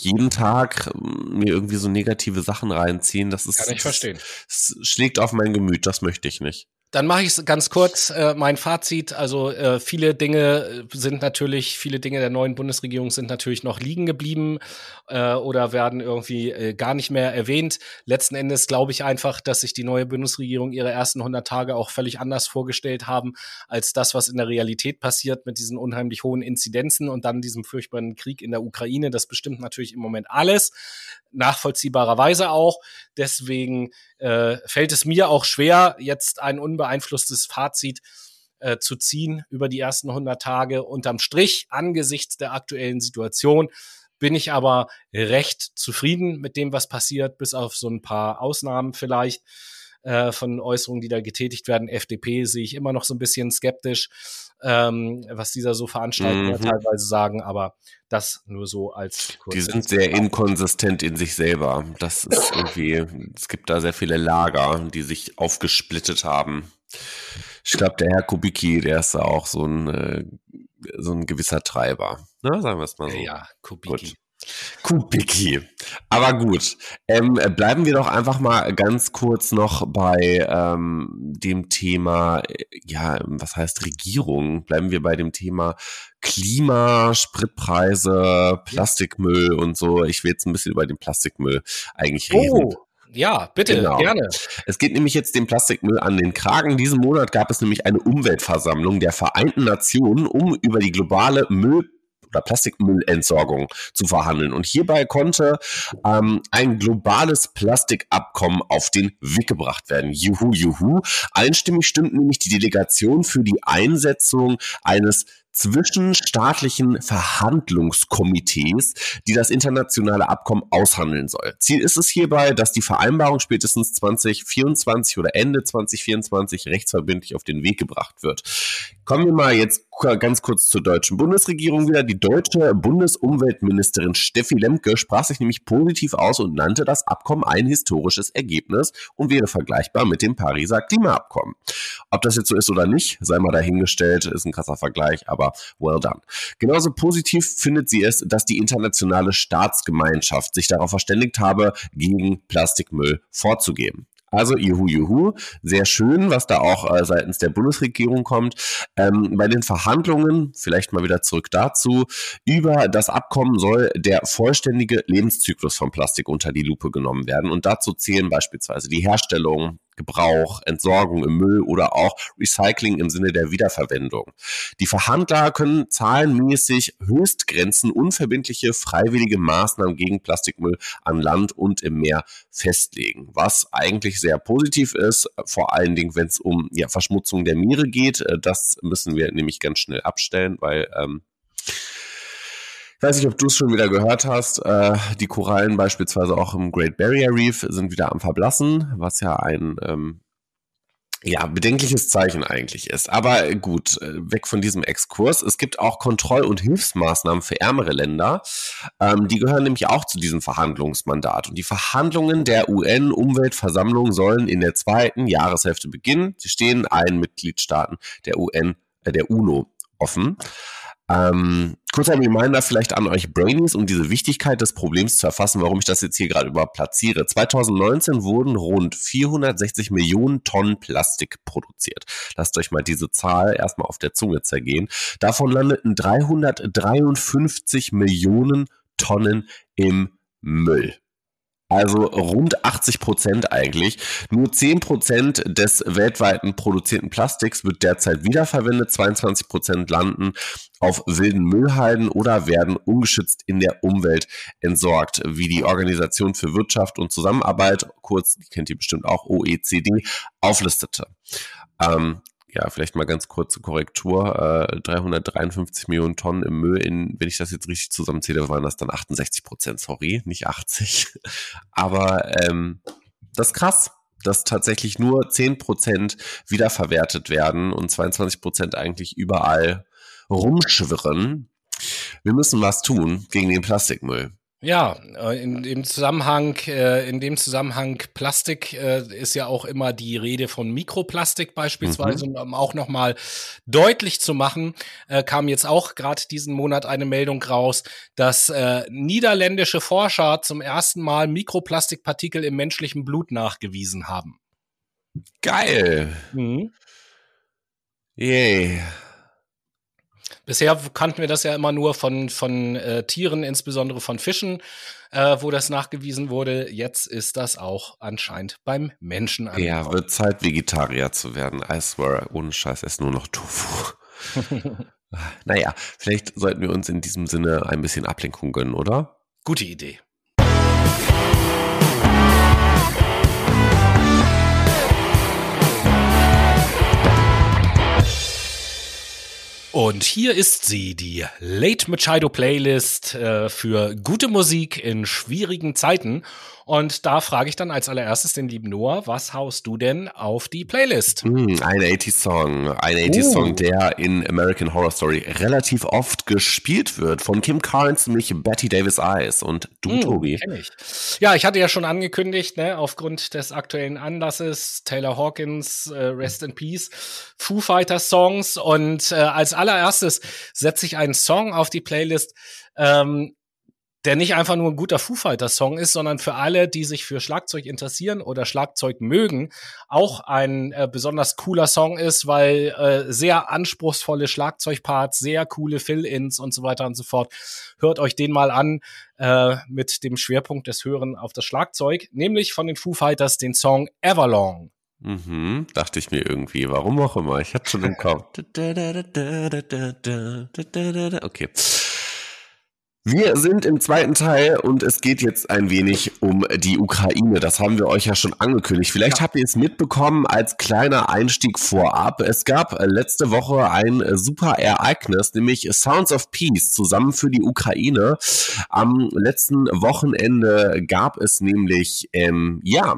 jeden Tag ähm, mir irgendwie so negative Sachen reinziehen, das ist. Kann ich verstehen. Das, das schlägt auf mein Gemüt, das möchte ich nicht. Dann mache ich ganz kurz. Äh, mein Fazit, also äh, viele Dinge sind natürlich, viele Dinge der neuen Bundesregierung sind natürlich noch liegen geblieben äh, oder werden irgendwie äh, gar nicht mehr erwähnt. Letzten Endes glaube ich einfach, dass sich die neue Bundesregierung ihre ersten 100 Tage auch völlig anders vorgestellt haben als das, was in der Realität passiert mit diesen unheimlich hohen Inzidenzen und dann diesem furchtbaren Krieg in der Ukraine. Das bestimmt natürlich im Moment alles, nachvollziehbarerweise auch. Deswegen äh, fällt es mir auch schwer, jetzt ein unbeeinflusstes Fazit äh, zu ziehen über die ersten 100 Tage. Unterm Strich, angesichts der aktuellen Situation, bin ich aber recht zufrieden mit dem, was passiert, bis auf so ein paar Ausnahmen vielleicht äh, von Äußerungen, die da getätigt werden. FDP sehe ich immer noch so ein bisschen skeptisch, ähm, was dieser so Veranstaltungen mhm. teilweise sagen, aber das nur so als Die sind sehr inkonsistent in sich selber. Das ist irgendwie, es gibt da sehr viele Lager, die sich aufgesplittet haben. Ich glaube, der Herr Kubicki, der ist da auch so ein, äh, so ein gewisser Treiber. Ne? Sagen wir es mal so. Ja, Kubicki. Gut. Kubicki. Aber gut, ähm, bleiben wir doch einfach mal ganz kurz noch bei ähm, dem Thema, äh, ja, was heißt Regierung? Bleiben wir bei dem Thema Klima, Spritpreise, Plastikmüll und so. Ich will jetzt ein bisschen über den Plastikmüll eigentlich reden. Oh. Ja, bitte, genau. gerne. Es geht nämlich jetzt dem Plastikmüll an den Kragen. Diesen Monat gab es nämlich eine Umweltversammlung der Vereinten Nationen, um über die globale Müll oder Plastikmüllentsorgung zu verhandeln. Und hierbei konnte ähm, ein globales Plastikabkommen auf den Weg gebracht werden. Juhu, juhu. Einstimmig stimmt nämlich die Delegation für die Einsetzung eines zwischenstaatlichen Verhandlungskomitees, die das internationale Abkommen aushandeln soll. Ziel ist es hierbei, dass die Vereinbarung spätestens 2024 oder Ende 2024 rechtsverbindlich auf den Weg gebracht wird. Kommen wir mal jetzt ganz kurz zur deutschen Bundesregierung wieder. Die deutsche Bundesumweltministerin Steffi Lemke sprach sich nämlich positiv aus und nannte das Abkommen ein historisches Ergebnis und wäre vergleichbar mit dem Pariser Klimaabkommen. Ob das jetzt so ist oder nicht, sei mal dahingestellt, ist ein krasser Vergleich, aber well done. Genauso positiv findet sie es, dass die internationale Staatsgemeinschaft sich darauf verständigt habe, gegen Plastikmüll vorzugehen. Also juhu, juhu, sehr schön, was da auch äh, seitens der Bundesregierung kommt. Ähm, bei den Verhandlungen, vielleicht mal wieder zurück dazu, über das Abkommen soll der vollständige Lebenszyklus von Plastik unter die Lupe genommen werden. Und dazu zählen beispielsweise die Herstellung, Gebrauch, Entsorgung im Müll oder auch Recycling im Sinne der Wiederverwendung. Die Verhandler können zahlenmäßig Höchstgrenzen, unverbindliche, freiwillige Maßnahmen gegen Plastikmüll an Land und im Meer festlegen, was eigentlich sehr positiv ist, vor allen Dingen, wenn es um ja, Verschmutzung der Meere geht. Äh, das müssen wir nämlich ganz schnell abstellen, weil ähm, ich weiß nicht, ob du es schon wieder gehört hast. Äh, die Korallen beispielsweise auch im Great Barrier Reef sind wieder am Verblassen, was ja ein ähm, ja, bedenkliches Zeichen eigentlich ist. Aber gut, äh, weg von diesem Exkurs. Es gibt auch Kontroll- und Hilfsmaßnahmen für ärmere Länder. Ähm, die gehören nämlich auch zu diesem Verhandlungsmandat. Und die Verhandlungen der UN-Umweltversammlung sollen in der zweiten Jahreshälfte beginnen. Sie stehen allen Mitgliedstaaten der UN, äh, der UNO offen. Ähm, kurzer Reminder vielleicht an euch Brainies, um diese Wichtigkeit des Problems zu erfassen, warum ich das jetzt hier gerade überhaupt platziere. 2019 wurden rund 460 Millionen Tonnen Plastik produziert. Lasst euch mal diese Zahl erstmal auf der Zunge zergehen. Davon landeten 353 Millionen Tonnen im Müll. Also rund 80 Prozent eigentlich. Nur 10 Prozent des weltweiten produzierten Plastiks wird derzeit wiederverwendet. 22 Prozent landen auf wilden Müllhalden oder werden ungeschützt in der Umwelt entsorgt, wie die Organisation für Wirtschaft und Zusammenarbeit, kurz, die kennt ihr bestimmt auch, OECD, auflistete. Ähm, ja, vielleicht mal ganz kurze Korrektur, äh, 353 Millionen Tonnen im Müll in, wenn ich das jetzt richtig zusammenzähle, waren das dann 68 Prozent, sorry, nicht 80. Aber ähm, das ist krass, dass tatsächlich nur 10 Prozent wiederverwertet werden und 22 Prozent eigentlich überall rumschwirren. Wir müssen was tun gegen den Plastikmüll. Ja, äh, in dem Zusammenhang, äh, in dem Zusammenhang Plastik äh, ist ja auch immer die Rede von Mikroplastik beispielsweise, mhm. um auch nochmal deutlich zu machen, kam jetzt auch gerade diesen Monat eine Meldung raus, dass niederländische Forscher zum ersten Mal Mikroplastikpartikel im menschlichen Blut nachgewiesen haben. Geil. Mhm. Yay. Bisher kannten wir das ja immer nur von, von äh, Tieren, insbesondere von Fischen, äh, wo das nachgewiesen wurde. Jetzt ist das auch anscheinend beim Menschen angekommen. Ja, wird Zeit, Vegetarier zu werden. I swear, ohne Scheiß, ess nur noch Tofu. naja, vielleicht sollten wir uns in diesem Sinne ein bisschen Ablenkung gönnen, oder? Gute Idee. Und hier ist sie, die Late Machado Playlist äh, für gute Musik in schwierigen Zeiten. Und da frage ich dann als allererstes den lieben Noah, was haust du denn auf die Playlist? Mm, ein 80-Song, ein 80-Song, uh. der in American Horror Story relativ oft gespielt wird, von Kim Carnes, nämlich Betty Davis Eyes und du, mm, Tobi. Kenn ich. Ja, ich hatte ja schon angekündigt, ne, aufgrund des aktuellen Anlasses, Taylor Hawkins, äh, Rest in Peace, Foo Fighters Songs und äh, als allererstes setze ich einen Song auf die Playlist, ähm, der nicht einfach nur ein guter Foo Fighters Song ist, sondern für alle, die sich für Schlagzeug interessieren oder Schlagzeug mögen, auch ein äh, besonders cooler Song ist, weil äh, sehr anspruchsvolle Schlagzeugparts, sehr coole Fill-ins und so weiter und so fort. Hört euch den mal an äh, mit dem Schwerpunkt des Hören auf das Schlagzeug, nämlich von den Foo Fighters den Song Everlong. Mhm, dachte ich mir irgendwie, warum auch immer. Ich hatte schon im Kopf. okay. Wir sind im zweiten Teil und es geht jetzt ein wenig um die Ukraine. Das haben wir euch ja schon angekündigt. Vielleicht ja. habt ihr es mitbekommen als kleiner Einstieg vorab. Es gab letzte Woche ein super Ereignis, nämlich Sounds of Peace zusammen für die Ukraine. Am letzten Wochenende gab es nämlich, ähm, ja,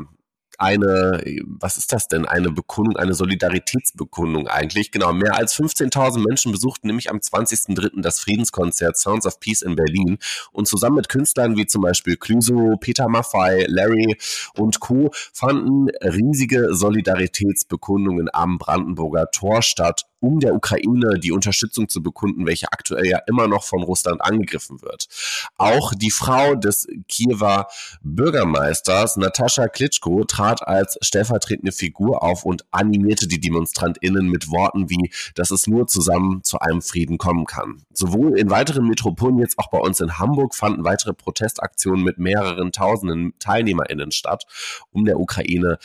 eine, was ist das denn, eine Bekundung, eine Solidaritätsbekundung eigentlich. Genau, mehr als 15.000 Menschen besuchten nämlich am 20.03. das Friedenskonzert Sounds of Peace in Berlin und zusammen mit Künstlern wie zum Beispiel Clüso, Peter Maffei, Larry und Co. fanden riesige Solidaritätsbekundungen am Brandenburger Tor statt um der Ukraine die Unterstützung zu bekunden, welche aktuell ja immer noch von Russland angegriffen wird. Auch die Frau des Kiewer Bürgermeisters, Natascha Klitschko, trat als stellvertretende Figur auf und animierte die DemonstrantInnen mit Worten wie, dass es nur zusammen zu einem Frieden kommen kann. Sowohl in weiteren Metropolen, jetzt auch bei uns in Hamburg, fanden weitere Protestaktionen mit mehreren tausenden TeilnehmerInnen statt, um der Ukraine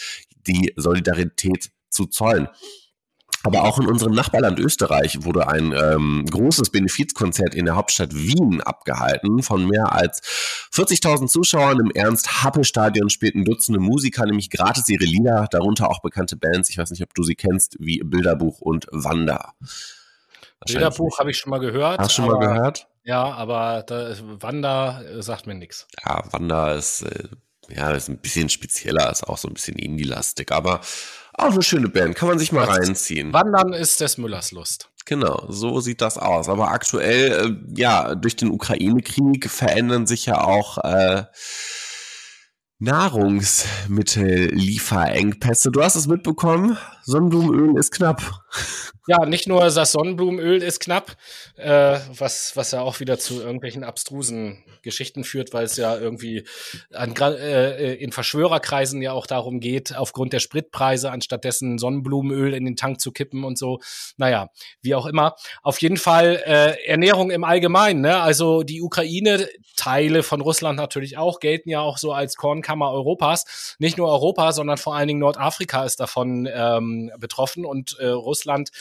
die Solidarität zu zollen. Aber auch in unserem Nachbarland Österreich wurde ein ähm, großes Benefizkonzert in der Hauptstadt Wien abgehalten. Von mehr als 40.000 Zuschauern im Ernst-Happel-Stadion spielten Dutzende Musiker nämlich gratis ihre Lieder, darunter auch bekannte Bands, ich weiß nicht, ob du sie kennst, wie Bilderbuch und Wanda. Bilderbuch habe ich schon mal gehört. Hast du schon mal gehört? Ja, aber da, Wanda äh, sagt mir nichts. Ja, Wanda ist, äh, ja, ist ein bisschen spezieller, ist auch so ein bisschen Indie-lastig, aber auch eine schöne Band, kann man sich mal reinziehen. Wandern ist des Müllers Lust. Genau, so sieht das aus. Aber aktuell, äh, ja, durch den Ukraine-Krieg verändern sich ja auch äh, Nahrungsmittellieferengpässe. Du hast es mitbekommen, Sonnenblumenöl ist knapp. Ja, nicht nur das Sonnenblumenöl ist knapp, äh, was, was ja auch wieder zu irgendwelchen abstrusen Geschichten führt, weil es ja irgendwie an, äh, in Verschwörerkreisen ja auch darum geht, aufgrund der Spritpreise anstattdessen Sonnenblumenöl in den Tank zu kippen und so. Naja, wie auch immer. Auf jeden Fall äh, Ernährung im Allgemeinen. Ne? Also die Ukraine, Teile von Russland natürlich auch, gelten ja auch so als Kornkammer Europas. Nicht nur Europa, sondern vor allen Dingen Nordafrika ist davon ähm, betroffen und äh, Russland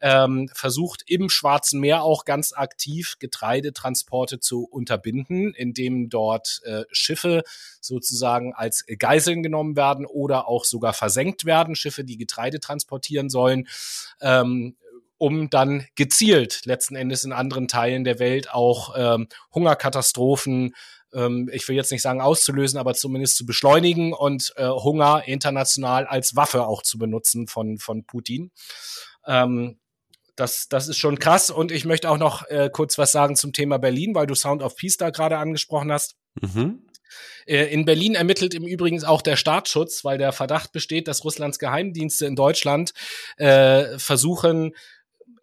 ähm, versucht im Schwarzen Meer auch ganz aktiv Getreidetransporte zu unterbinden, indem dort äh, Schiffe sozusagen als Geiseln genommen werden oder auch sogar versenkt werden, Schiffe, die Getreide transportieren sollen. Ähm, um dann gezielt letzten Endes in anderen Teilen der Welt auch ähm, Hungerkatastrophen, ähm, ich will jetzt nicht sagen auszulösen, aber zumindest zu beschleunigen und äh, Hunger international als Waffe auch zu benutzen von, von Putin. Ähm, das, das ist schon krass. Und ich möchte auch noch äh, kurz was sagen zum Thema Berlin, weil du Sound of Peace da gerade angesprochen hast. Mhm. Äh, in Berlin ermittelt im Übrigen auch der Staatsschutz, weil der Verdacht besteht, dass Russlands Geheimdienste in Deutschland äh, versuchen,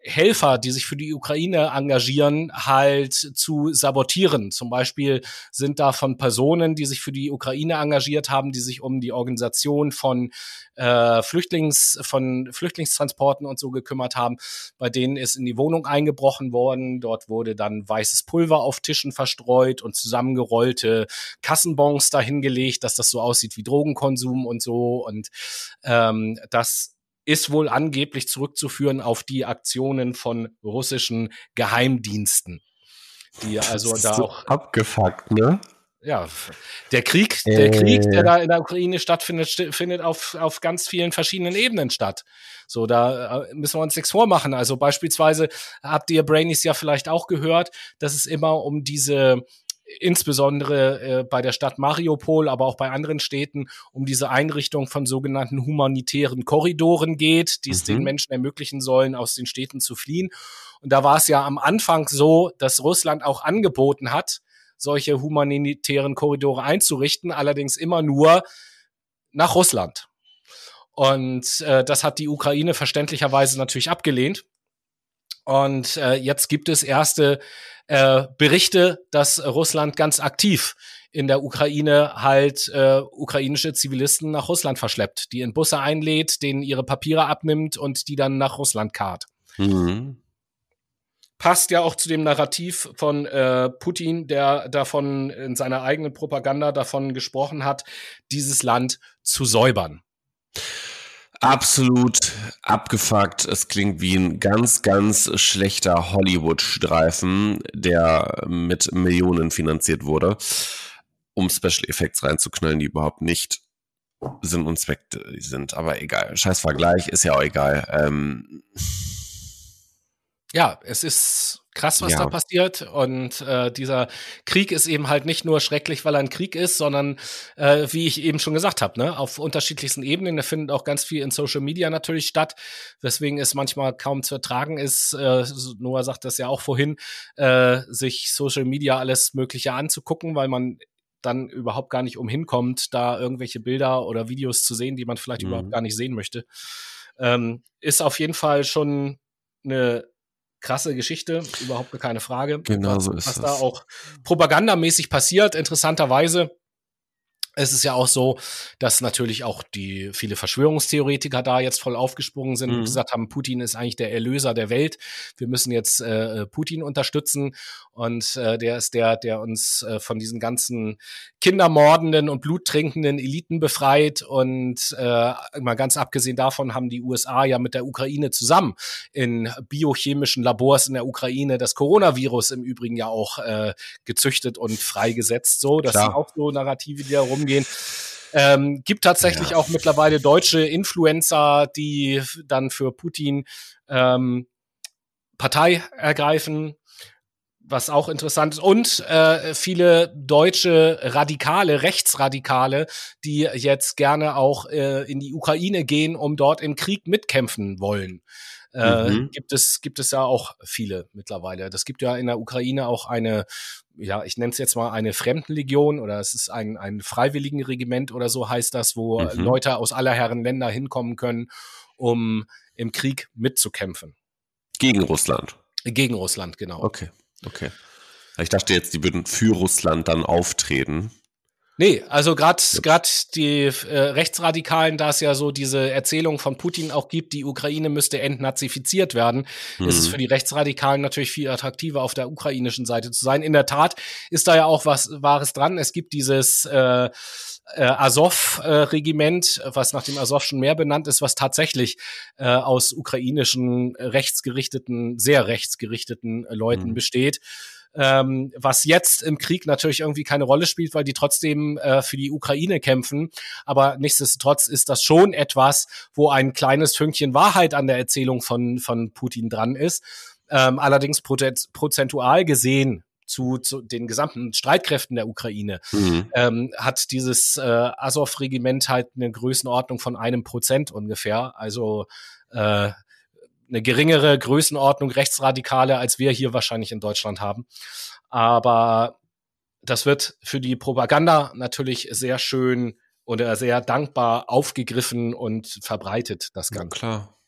Helfer, die sich für die Ukraine engagieren, halt zu sabotieren. Zum Beispiel sind da von Personen, die sich für die Ukraine engagiert haben, die sich um die Organisation von äh, Flüchtlings, von Flüchtlingstransporten und so gekümmert haben, bei denen ist in die Wohnung eingebrochen worden. Dort wurde dann weißes Pulver auf Tischen verstreut und zusammengerollte Kassenbons dahingelegt, dass das so aussieht wie Drogenkonsum und so. Und ähm, das ist wohl angeblich zurückzuführen auf die Aktionen von russischen Geheimdiensten. Die also da so auch abgefuckt, ne? Ja, der Krieg, der äh. Krieg, der da in der Ukraine stattfindet, findet auf, auf ganz vielen verschiedenen Ebenen statt. So, da äh, müssen wir uns nichts vormachen. Also beispielsweise habt ihr Brainies ja vielleicht auch gehört, dass es immer um diese insbesondere äh, bei der Stadt Mariupol, aber auch bei anderen Städten um diese Einrichtung von sogenannten humanitären Korridoren geht, die es mhm. den Menschen ermöglichen sollen, aus den Städten zu fliehen. Und da war es ja am Anfang so, dass Russland auch angeboten hat, solche humanitären Korridore einzurichten, allerdings immer nur nach Russland. Und äh, das hat die Ukraine verständlicherweise natürlich abgelehnt. Und äh, jetzt gibt es erste äh, Berichte, dass Russland ganz aktiv in der Ukraine halt äh, ukrainische Zivilisten nach Russland verschleppt, die in Busse einlädt, denen ihre Papiere abnimmt und die dann nach Russland karrt. Mhm. Passt ja auch zu dem Narrativ von äh, Putin, der davon in seiner eigenen Propaganda davon gesprochen hat, dieses Land zu säubern absolut abgefuckt. Es klingt wie ein ganz, ganz schlechter Hollywood-Streifen, der mit Millionen finanziert wurde, um Special Effects reinzuknallen, die überhaupt nicht Sinn und Zweck sind. Aber egal. Scheiß Vergleich, ist ja auch egal. Ähm ja, es ist krass, was ja. da passiert. Und äh, dieser Krieg ist eben halt nicht nur schrecklich, weil er ein Krieg ist, sondern äh, wie ich eben schon gesagt habe, ne, auf unterschiedlichsten Ebenen. Da findet auch ganz viel in Social Media natürlich statt, weswegen es manchmal kaum zu ertragen ist. Äh, Noah sagt das ja auch vorhin, äh, sich Social Media alles Mögliche anzugucken, weil man dann überhaupt gar nicht umhinkommt, da irgendwelche Bilder oder Videos zu sehen, die man vielleicht mhm. überhaupt gar nicht sehen möchte. Ähm, ist auf jeden Fall schon eine krasse Geschichte, überhaupt keine Frage. Genau so ist was das. da auch propagandamäßig passiert, interessanterweise es ist ja auch so, dass natürlich auch die viele Verschwörungstheoretiker da jetzt voll aufgesprungen sind mhm. und gesagt haben, Putin ist eigentlich der Erlöser der Welt. Wir müssen jetzt äh, Putin unterstützen und äh, der ist der, der uns äh, von diesen ganzen kindermordenden und bluttrinkenden Eliten befreit und äh, mal ganz abgesehen davon haben die USA ja mit der Ukraine zusammen in biochemischen Labors in der Ukraine das Coronavirus im Übrigen ja auch äh, gezüchtet und freigesetzt. So, das Klar. sind auch so Narrative, die da rum umgehen. Ähm, gibt tatsächlich ja. auch mittlerweile deutsche Influencer, die dann für Putin ähm, Partei ergreifen, was auch interessant ist. Und äh, viele deutsche Radikale, Rechtsradikale, die jetzt gerne auch äh, in die Ukraine gehen, um dort im Krieg mitkämpfen wollen. Äh, mhm. gibt es gibt es ja auch viele mittlerweile. Das gibt ja in der Ukraine auch eine, ja, ich nenne es jetzt mal eine Fremdenlegion oder es ist ein ein Freiwilligenregiment oder so heißt das, wo mhm. Leute aus aller Herren Länder hinkommen können, um im Krieg mitzukämpfen. Gegen Russland. Gegen Russland, genau. Okay, okay. Ich dachte jetzt, die würden für Russland dann auftreten. Nee, also gerade gerade die äh, Rechtsradikalen, da es ja so diese Erzählung von Putin auch gibt, die Ukraine müsste entnazifiziert werden, mhm. ist es mhm. für die Rechtsradikalen natürlich viel attraktiver, auf der ukrainischen Seite zu sein. In der Tat ist da ja auch was Wahres dran. Es gibt dieses äh, äh, Azov-Regiment, was nach dem Azov schon mehr benannt ist, was tatsächlich äh, aus ukrainischen rechtsgerichteten, sehr rechtsgerichteten Leuten mhm. besteht ähm, was jetzt im Krieg natürlich irgendwie keine Rolle spielt, weil die trotzdem äh, für die Ukraine kämpfen. Aber nichtsdestotrotz ist das schon etwas, wo ein kleines Fünkchen Wahrheit an der Erzählung von, von Putin dran ist. Ähm, allerdings prozentual gesehen zu, zu den gesamten Streitkräften der Ukraine, mhm. ähm, hat dieses äh, Azov-Regiment halt eine Größenordnung von einem Prozent ungefähr. Also äh, eine geringere Größenordnung Rechtsradikale, als wir hier wahrscheinlich in Deutschland haben. Aber das wird für die Propaganda natürlich sehr schön oder sehr dankbar aufgegriffen und verbreitet, das Ganze. Ja, klar.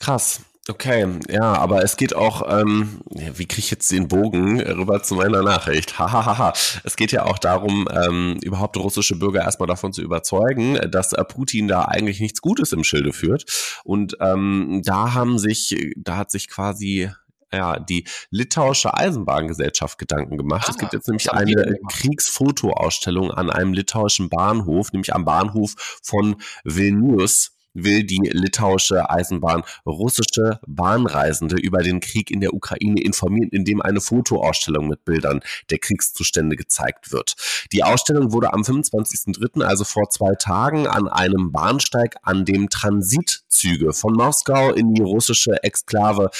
Krass. Okay, ja, aber es geht auch, ähm, wie kriege ich jetzt den Bogen rüber zu meiner Nachricht? Hahaha. es geht ja auch darum, ähm, überhaupt russische Bürger erstmal davon zu überzeugen, dass äh, Putin da eigentlich nichts Gutes im Schilde führt. Und ähm, da haben sich, da hat sich quasi ja, die litauische Eisenbahngesellschaft Gedanken gemacht. Ah, es gibt jetzt nämlich eine Kriegsfotoausstellung an einem litauischen Bahnhof, nämlich am Bahnhof von Vilnius will die litauische Eisenbahn russische Bahnreisende über den Krieg in der Ukraine informieren, indem eine Fotoausstellung mit Bildern der Kriegszustände gezeigt wird. Die Ausstellung wurde am 25.03., also vor zwei Tagen, an einem Bahnsteig, an dem Transitzüge von Moskau in die russische Exklave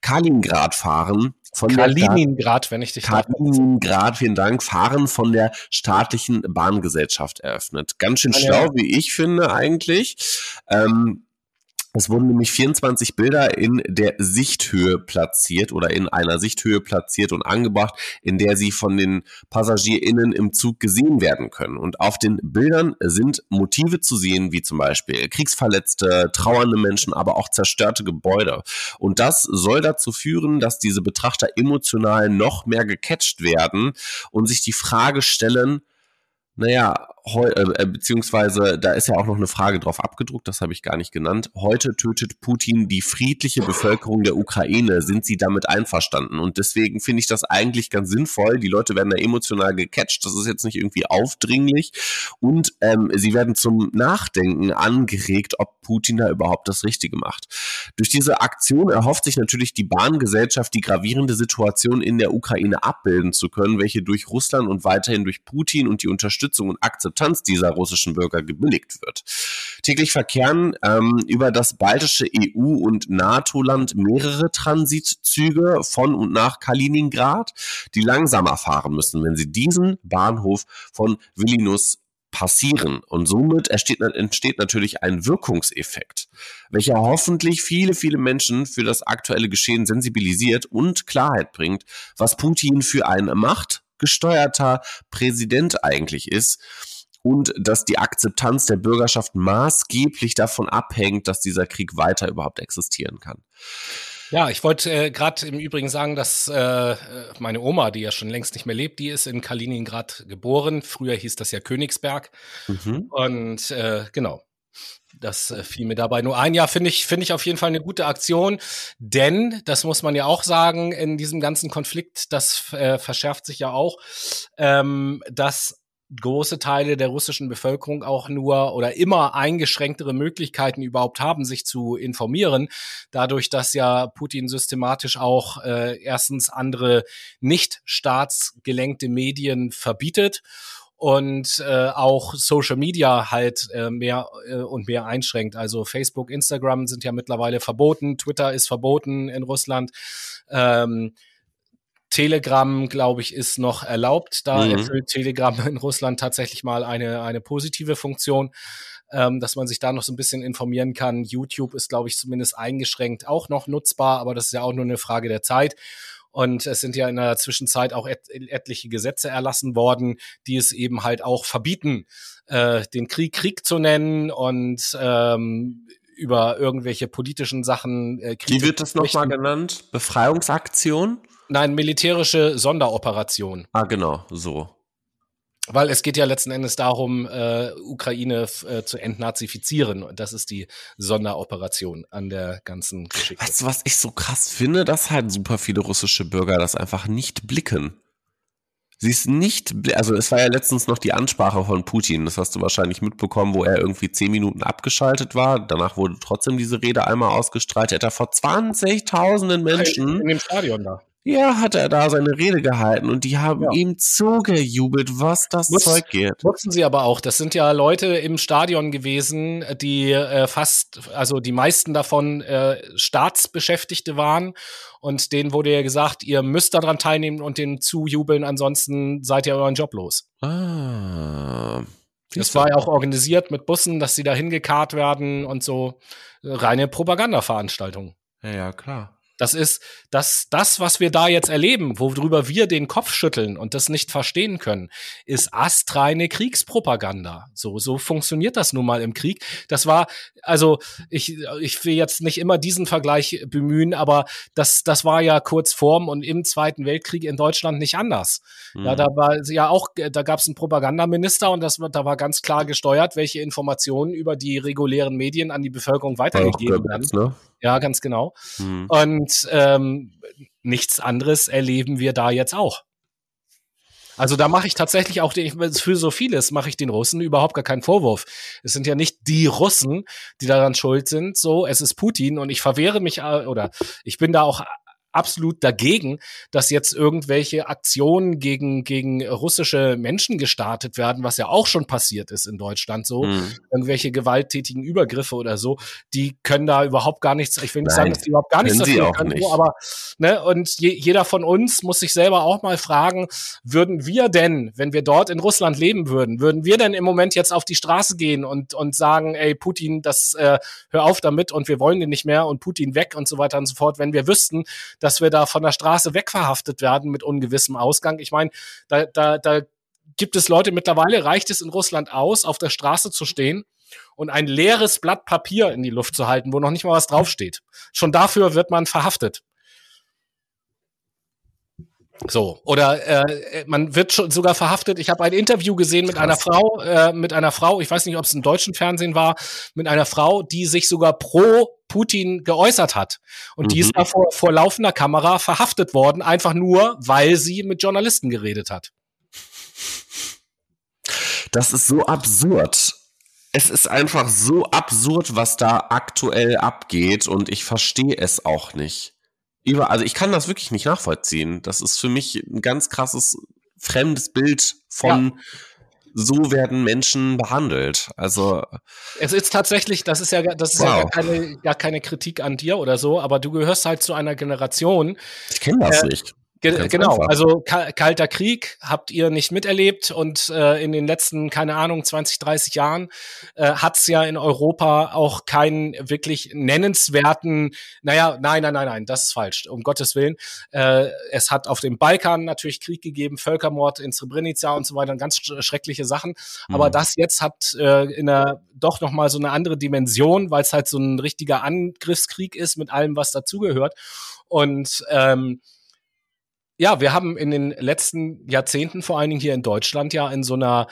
Kaliningrad fahren, von Kaliningrad, wenn ich dich Kaliningrad, vielen Dank, Fahren von der staatlichen Bahngesellschaft eröffnet. Ganz schön schlau, wie ich finde eigentlich. Ähm, es wurden nämlich 24 Bilder in der Sichthöhe platziert oder in einer Sichthöhe platziert und angebracht, in der sie von den PassagierInnen im Zug gesehen werden können. Und auf den Bildern sind Motive zu sehen, wie zum Beispiel Kriegsverletzte, trauernde Menschen, aber auch zerstörte Gebäude. Und das soll dazu führen, dass diese Betrachter emotional noch mehr gecatcht werden und sich die Frage stellen, naja, heu, äh, äh, beziehungsweise da ist ja auch noch eine Frage drauf abgedruckt, das habe ich gar nicht genannt. Heute tötet Putin die friedliche Bevölkerung der Ukraine. Sind Sie damit einverstanden? Und deswegen finde ich das eigentlich ganz sinnvoll. Die Leute werden da emotional gecatcht. Das ist jetzt nicht irgendwie aufdringlich. Und ähm, sie werden zum Nachdenken angeregt, ob Putin da überhaupt das Richtige macht. Durch diese Aktion erhofft sich natürlich die Bahngesellschaft, die gravierende Situation in der Ukraine abbilden zu können, welche durch Russland und weiterhin durch Putin und die Unterstützung und Akzeptanz dieser russischen Bürger gebilligt wird. Täglich verkehren ähm, über das baltische EU- und NATO-Land mehrere Transitzüge von und nach Kaliningrad, die langsamer fahren müssen, wenn sie diesen Bahnhof von Vilnius passieren. Und somit entsteht, entsteht natürlich ein Wirkungseffekt, welcher hoffentlich viele, viele Menschen für das aktuelle Geschehen sensibilisiert und Klarheit bringt, was Putin für ein machtgesteuerter Präsident eigentlich ist und dass die Akzeptanz der Bürgerschaft maßgeblich davon abhängt, dass dieser Krieg weiter überhaupt existieren kann. Ja, ich wollte äh, gerade im Übrigen sagen, dass äh, meine Oma, die ja schon längst nicht mehr lebt, die ist in Kaliningrad geboren. Früher hieß das ja Königsberg. Mhm. Und äh, genau, das äh, fiel mir dabei nur ein. Ja, finde ich, finde ich auf jeden Fall eine gute Aktion, denn, das muss man ja auch sagen, in diesem ganzen Konflikt, das äh, verschärft sich ja auch, ähm, dass große Teile der russischen Bevölkerung auch nur oder immer eingeschränktere Möglichkeiten überhaupt haben, sich zu informieren, dadurch, dass ja Putin systematisch auch äh, erstens andere nicht staatsgelenkte Medien verbietet und äh, auch Social Media halt äh, mehr äh, und mehr einschränkt. Also Facebook, Instagram sind ja mittlerweile verboten, Twitter ist verboten in Russland. Ähm, Telegram, glaube ich, ist noch erlaubt. Da mhm. erfüllt Telegram in Russland tatsächlich mal eine, eine positive Funktion, ähm, dass man sich da noch so ein bisschen informieren kann. YouTube ist, glaube ich, zumindest eingeschränkt auch noch nutzbar, aber das ist ja auch nur eine Frage der Zeit. Und es sind ja in der Zwischenzeit auch et etliche Gesetze erlassen worden, die es eben halt auch verbieten, äh, den Krieg Krieg zu nennen und ähm, über irgendwelche politischen Sachen. Äh, Wie wird das nochmal genannt? Befreiungsaktion? Nein, militärische Sonderoperation. Ah, genau, so. Weil es geht ja letzten Endes darum, äh, Ukraine äh, zu entnazifizieren. Und das ist die Sonderoperation an der ganzen Geschichte. Weißt du, was ich so krass finde? Dass halt super viele russische Bürger das einfach nicht blicken. Sie ist nicht, also es war ja letztens noch die Ansprache von Putin, das hast du wahrscheinlich mitbekommen, wo er irgendwie zehn Minuten abgeschaltet war. Danach wurde trotzdem diese Rede einmal ausgestrahlt. Er hat da vor 20.000 Menschen. In dem Stadion da. Ja, hat er da seine Rede gehalten und die haben ja. ihm zugejubelt, was das Muss, Zeug geht. Wussten sie aber auch, das sind ja Leute im Stadion gewesen, die äh, fast, also die meisten davon äh, Staatsbeschäftigte waren und denen wurde ja gesagt, ihr müsst daran teilnehmen und den zujubeln, ansonsten seid ihr euren Job los. Ah. Das war ja auch organisiert mit Bussen, dass sie da hingekarrt werden und so. Reine Propagandaveranstaltung. Ja, ja, klar. Das ist das, das, was wir da jetzt erleben, worüber wir den Kopf schütteln und das nicht verstehen können, ist astreine Kriegspropaganda. So, so funktioniert das nun mal im Krieg. Das war, also ich, ich will jetzt nicht immer diesen Vergleich bemühen, aber das, das war ja kurz vorm und im Zweiten Weltkrieg in Deutschland nicht anders. Mhm. Ja, da war ja auch, da gab es einen Propagandaminister und das, da war ganz klar gesteuert, welche Informationen über die regulären Medien an die Bevölkerung weitergegeben werden. Ne? Ja, ganz genau. Mhm. Und ähm, nichts anderes erleben wir da jetzt auch. Also da mache ich tatsächlich auch den, für so vieles mache ich den Russen überhaupt gar keinen Vorwurf. Es sind ja nicht die Russen, die daran schuld sind. So, es ist Putin und ich verwehre mich äh, oder ich bin da auch absolut dagegen, dass jetzt irgendwelche Aktionen gegen, gegen russische Menschen gestartet werden, was ja auch schon passiert ist in Deutschland so. Mhm. Irgendwelche gewalttätigen Übergriffe oder so, die können da überhaupt gar nichts, ich will nicht Nein, sagen, dass die überhaupt gar nichts dafür können, nicht. aber, ne, und je, jeder von uns muss sich selber auch mal fragen, würden wir denn, wenn wir dort in Russland leben würden, würden wir denn im Moment jetzt auf die Straße gehen und, und sagen, ey, Putin, das, äh, hör auf damit und wir wollen den nicht mehr und Putin weg und so weiter und so fort, wenn wir wüssten, dass wir da von der Straße wegverhaftet werden mit ungewissem Ausgang. Ich meine, da, da, da gibt es Leute, mittlerweile reicht es in Russland aus, auf der Straße zu stehen und ein leeres Blatt Papier in die Luft zu halten, wo noch nicht mal was draufsteht. Schon dafür wird man verhaftet. So, oder äh, man wird schon sogar verhaftet. Ich habe ein Interview gesehen mit Krass. einer Frau, äh, mit einer Frau, ich weiß nicht, ob es im deutschen Fernsehen war, mit einer Frau, die sich sogar pro Putin geäußert hat. Und mhm. die ist mhm. da vor, vor laufender Kamera verhaftet worden, einfach nur, weil sie mit Journalisten geredet hat. Das ist so absurd. Es ist einfach so absurd, was da aktuell abgeht und ich verstehe es auch nicht über, also ich kann das wirklich nicht nachvollziehen. Das ist für mich ein ganz krasses fremdes Bild von ja. so werden Menschen behandelt. Also es ist tatsächlich, das ist ja, das ist wow. ja gar keine, gar keine Kritik an dir oder so, aber du gehörst halt zu einer Generation. Ich kenne das äh, nicht. Ge genau, einfach. also kalter Krieg habt ihr nicht miterlebt und äh, in den letzten, keine Ahnung, 20, 30 Jahren äh, hat es ja in Europa auch keinen wirklich nennenswerten, naja, nein, nein, nein, nein, das ist falsch, um Gottes Willen. Äh, es hat auf dem Balkan natürlich Krieg gegeben, Völkermord in Srebrenica und so weiter, ganz schreckliche Sachen. Mhm. Aber das jetzt hat äh, in einer doch nochmal so eine andere Dimension, weil es halt so ein richtiger Angriffskrieg ist mit allem, was dazugehört. Und ähm, ja, wir haben in den letzten Jahrzehnten, vor allen Dingen hier in Deutschland, ja in so einer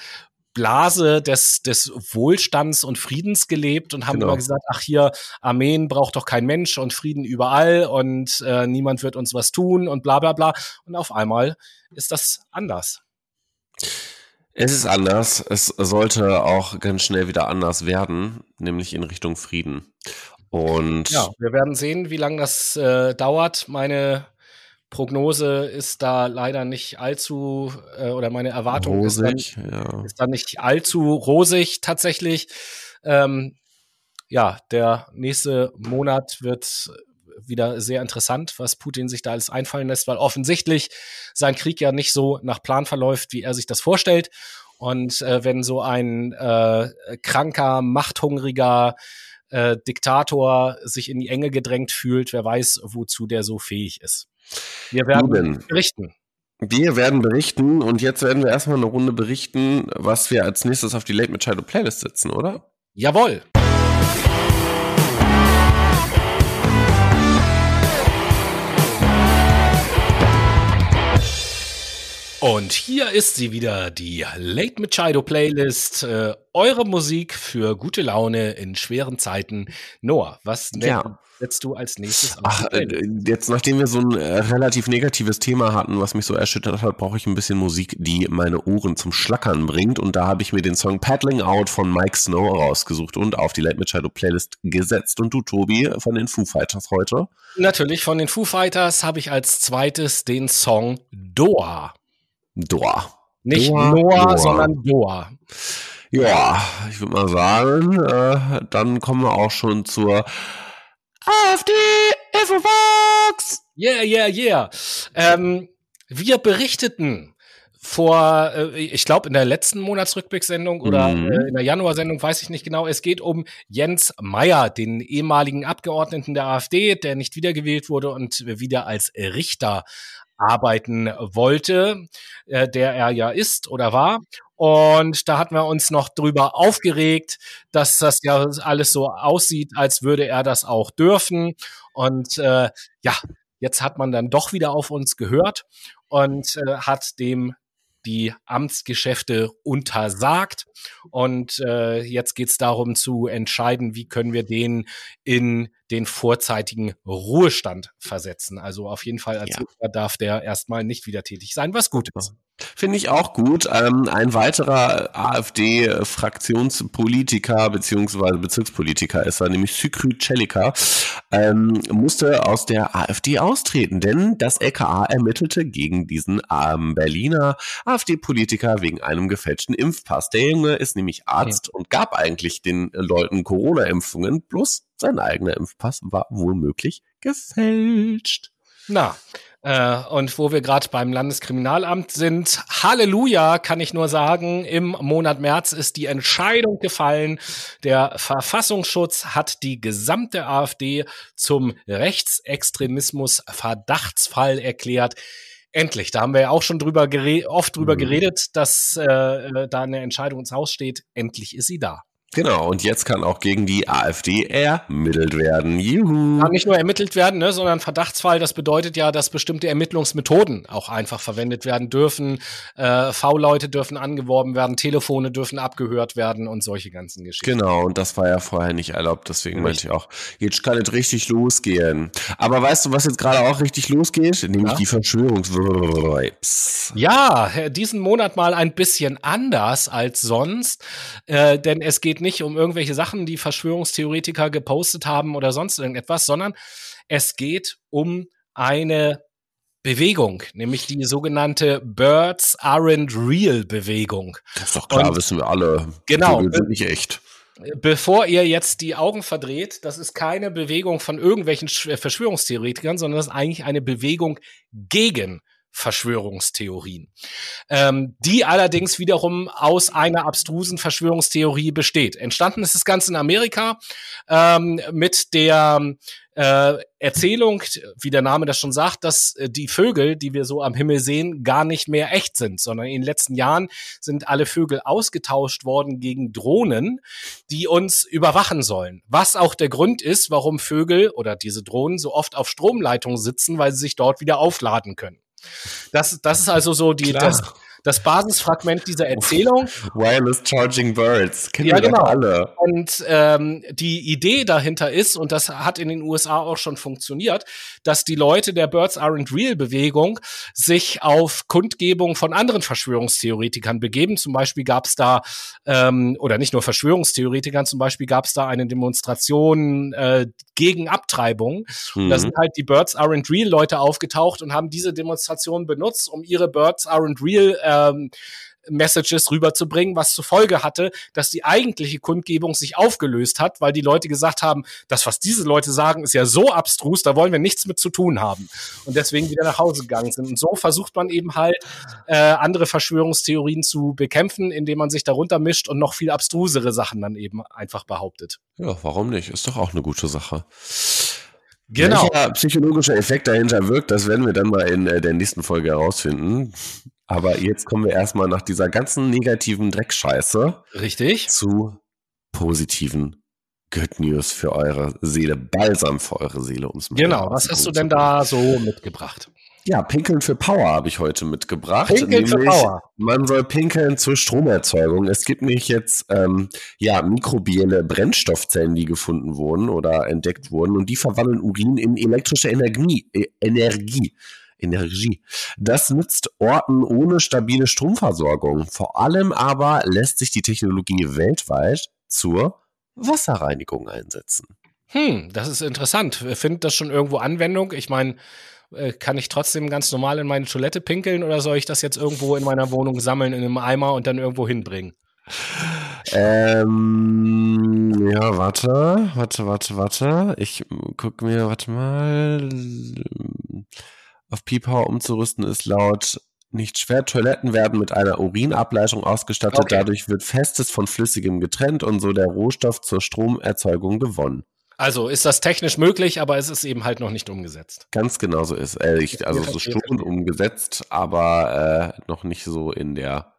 Blase des, des Wohlstands und Friedens gelebt und haben genau. immer gesagt, ach hier, Armeen braucht doch kein Mensch und Frieden überall und äh, niemand wird uns was tun und bla bla bla. Und auf einmal ist das anders. Es ist anders. Es sollte auch ganz schnell wieder anders werden, nämlich in Richtung Frieden. Und ja, wir werden sehen, wie lange das äh, dauert. Meine Prognose ist da leider nicht allzu, äh, oder meine Erwartung rosig, ist, dann, ja. ist da nicht allzu rosig tatsächlich. Ähm, ja, der nächste Monat wird wieder sehr interessant, was Putin sich da alles einfallen lässt, weil offensichtlich sein Krieg ja nicht so nach Plan verläuft, wie er sich das vorstellt. Und äh, wenn so ein äh, kranker, machthungriger äh, Diktator sich in die Enge gedrängt fühlt, wer weiß, wozu der so fähig ist. Wir werden berichten. Wir werden berichten und jetzt werden wir erstmal eine Runde berichten, was wir als nächstes auf die Late Machado Playlist setzen, oder? Jawohl. Und hier ist sie wieder, die Late Machado Playlist. Äh, eure Musik für gute Laune in schweren Zeiten. Noah, was ja. setzt du als nächstes Ach, äh, jetzt, nachdem wir so ein äh, relativ negatives Thema hatten, was mich so erschüttert hat, brauche ich ein bisschen Musik, die meine Ohren zum Schlackern bringt. Und da habe ich mir den Song Paddling Out von Mike Snow rausgesucht und auf die Late Machado Playlist gesetzt. Und du, Tobi, von den Foo Fighters heute? Natürlich, von den Foo Fighters habe ich als zweites den Song Doha. Doha. Nicht Doha, Noah, Doha. sondern Doha. Ja, ich würde mal sagen, äh, dann kommen wir auch schon zur AfD Infobox. Yeah, yeah, yeah. Ähm, wir berichteten vor, äh, ich glaube, in der letzten Monatsrückblicksendung oder mhm. äh, in der Januarsendung, weiß ich nicht genau. Es geht um Jens Meyer, den ehemaligen Abgeordneten der AfD, der nicht wiedergewählt wurde und wieder als Richter arbeiten wollte, äh, der er ja ist oder war. Und da hatten wir uns noch drüber aufgeregt, dass das ja alles so aussieht, als würde er das auch dürfen. Und äh, ja, jetzt hat man dann doch wieder auf uns gehört und äh, hat dem die Amtsgeschäfte untersagt. Und äh, jetzt geht es darum zu entscheiden, wie können wir den in den vorzeitigen Ruhestand versetzen. Also auf jeden Fall als ja. darf der erstmal nicht wieder tätig sein, was gut ist. Finde ich auch gut. Ähm, ein weiterer AfD-Fraktionspolitiker beziehungsweise Bezirkspolitiker ist er, nämlich Sükry Celica, ähm, musste aus der AfD austreten, denn das LKA ermittelte gegen diesen ähm, Berliner AfD-Politiker wegen einem gefälschten Impfpass. Der Junge ist nämlich Arzt okay. und gab eigentlich den Leuten Corona-Impfungen, plus sein eigener Impfpass war wohlmöglich gefälscht. Na, äh, und wo wir gerade beim Landeskriminalamt sind, Halleluja, kann ich nur sagen, im Monat März ist die Entscheidung gefallen. Der Verfassungsschutz hat die gesamte AfD zum Rechtsextremismus Verdachtsfall erklärt. Endlich, da haben wir ja auch schon drüber oft drüber mhm. geredet, dass äh, äh, da eine Entscheidung ins Haus steht. Endlich ist sie da. Genau, und jetzt kann auch gegen die AfD ermittelt werden. Juhu. Kann nicht nur ermittelt werden, ne, sondern Verdachtsfall, das bedeutet ja, dass bestimmte Ermittlungsmethoden auch einfach verwendet werden dürfen. Äh, V-Leute dürfen angeworben werden, Telefone dürfen abgehört werden und solche ganzen Geschichten. Genau, und das war ja vorher nicht erlaubt, deswegen richtig. meinte ich auch, jetzt kann es richtig losgehen. Aber weißt du, was jetzt gerade auch richtig losgeht? Nämlich ja? die Verschwörungsvibes. Ja, diesen Monat mal ein bisschen anders als sonst, äh, denn es geht nicht um irgendwelche Sachen, die Verschwörungstheoretiker gepostet haben oder sonst irgendetwas, sondern es geht um eine Bewegung, nämlich die sogenannte Birds Aren't Real Bewegung. Das ist doch klar, Und, wissen wir alle. Genau. Die sind nicht echt. Bevor ihr jetzt die Augen verdreht, das ist keine Bewegung von irgendwelchen Verschwörungstheoretikern, sondern das ist eigentlich eine Bewegung gegen Verschwörungstheorien, ähm, die allerdings wiederum aus einer abstrusen Verschwörungstheorie besteht. Entstanden ist das Ganze in Amerika ähm, mit der äh, Erzählung, wie der Name das schon sagt, dass äh, die Vögel, die wir so am Himmel sehen, gar nicht mehr echt sind, sondern in den letzten Jahren sind alle Vögel ausgetauscht worden gegen Drohnen, die uns überwachen sollen. Was auch der Grund ist, warum Vögel oder diese Drohnen so oft auf Stromleitungen sitzen, weil sie sich dort wieder aufladen können. Das, das ist also so die, das, das Basisfragment dieser Erzählung. Wireless Charging Birds, kennen ja, wir genau. alle. Und ähm, die Idee dahinter ist, und das hat in den USA auch schon funktioniert, dass die Leute der Birds Aren't Real Bewegung sich auf Kundgebung von anderen Verschwörungstheoretikern begeben. Zum Beispiel gab es da, ähm, oder nicht nur Verschwörungstheoretikern, zum Beispiel gab es da eine Demonstration äh, gegen Abtreibung. Mhm. Da sind halt die Birds Aren't Real Leute aufgetaucht und haben diese Demonstration benutzt, um ihre Birds Aren't Real äh, ähm, Messages rüberzubringen, was zur Folge hatte, dass die eigentliche Kundgebung sich aufgelöst hat, weil die Leute gesagt haben, das, was diese Leute sagen, ist ja so abstrus, da wollen wir nichts mit zu tun haben. Und deswegen wieder nach Hause gegangen sind. Und so versucht man eben halt, äh, andere Verschwörungstheorien zu bekämpfen, indem man sich darunter mischt und noch viel abstrusere Sachen dann eben einfach behauptet. Ja, warum nicht? Ist doch auch eine gute Sache. Genau. Welcher psychologische Effekt dahinter wirkt, das werden wir dann mal in äh, der nächsten Folge herausfinden. Aber jetzt kommen wir erstmal nach dieser ganzen negativen Dreckscheiße. Richtig. Zu positiven Good News für eure Seele, Balsam für eure Seele. Um's genau, was hast du denn da so mitgebracht? Ja, Pinkeln für Power habe ich heute mitgebracht. Pinkeln für Power. Man soll pinkeln zur Stromerzeugung. Es gibt nämlich jetzt ähm, ja mikrobielle Brennstoffzellen, die gefunden wurden oder entdeckt wurden und die verwandeln Urin in elektrische Energie. Äh, Energie. Energie. Das nützt Orten ohne stabile Stromversorgung. Vor allem aber lässt sich die Technologie weltweit zur Wasserreinigung einsetzen. Hm, das ist interessant. Findet das schon irgendwo Anwendung? Ich meine, äh, kann ich trotzdem ganz normal in meine Toilette pinkeln oder soll ich das jetzt irgendwo in meiner Wohnung sammeln in einem Eimer und dann irgendwo hinbringen? Ähm, ja, warte, warte, warte, warte. Ich gucke mir, warte mal auf P-Power umzurüsten ist laut nicht schwer. Toiletten werden mit einer Urinableitung ausgestattet. Okay. Dadurch wird Festes von Flüssigem getrennt und so der Rohstoff zur Stromerzeugung gewonnen. Also ist das technisch möglich, aber es ist eben halt noch nicht umgesetzt. Ganz genau so ist. Äh, ich, also so schon umgesetzt, aber äh, noch nicht so in der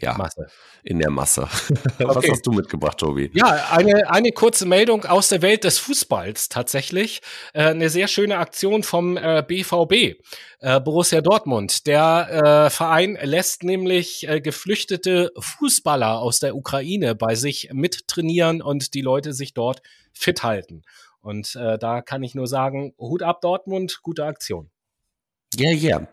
ja, Masse. in der Masse. Was okay. hast du mitgebracht, Tobi? Ja, eine, eine kurze Meldung aus der Welt des Fußballs tatsächlich. Äh, eine sehr schöne Aktion vom äh, BVB, äh, Borussia Dortmund. Der äh, Verein lässt nämlich äh, geflüchtete Fußballer aus der Ukraine bei sich mittrainieren und die Leute sich dort fit halten. Und äh, da kann ich nur sagen, Hut ab Dortmund, gute Aktion. Ja, yeah, ja. Yeah.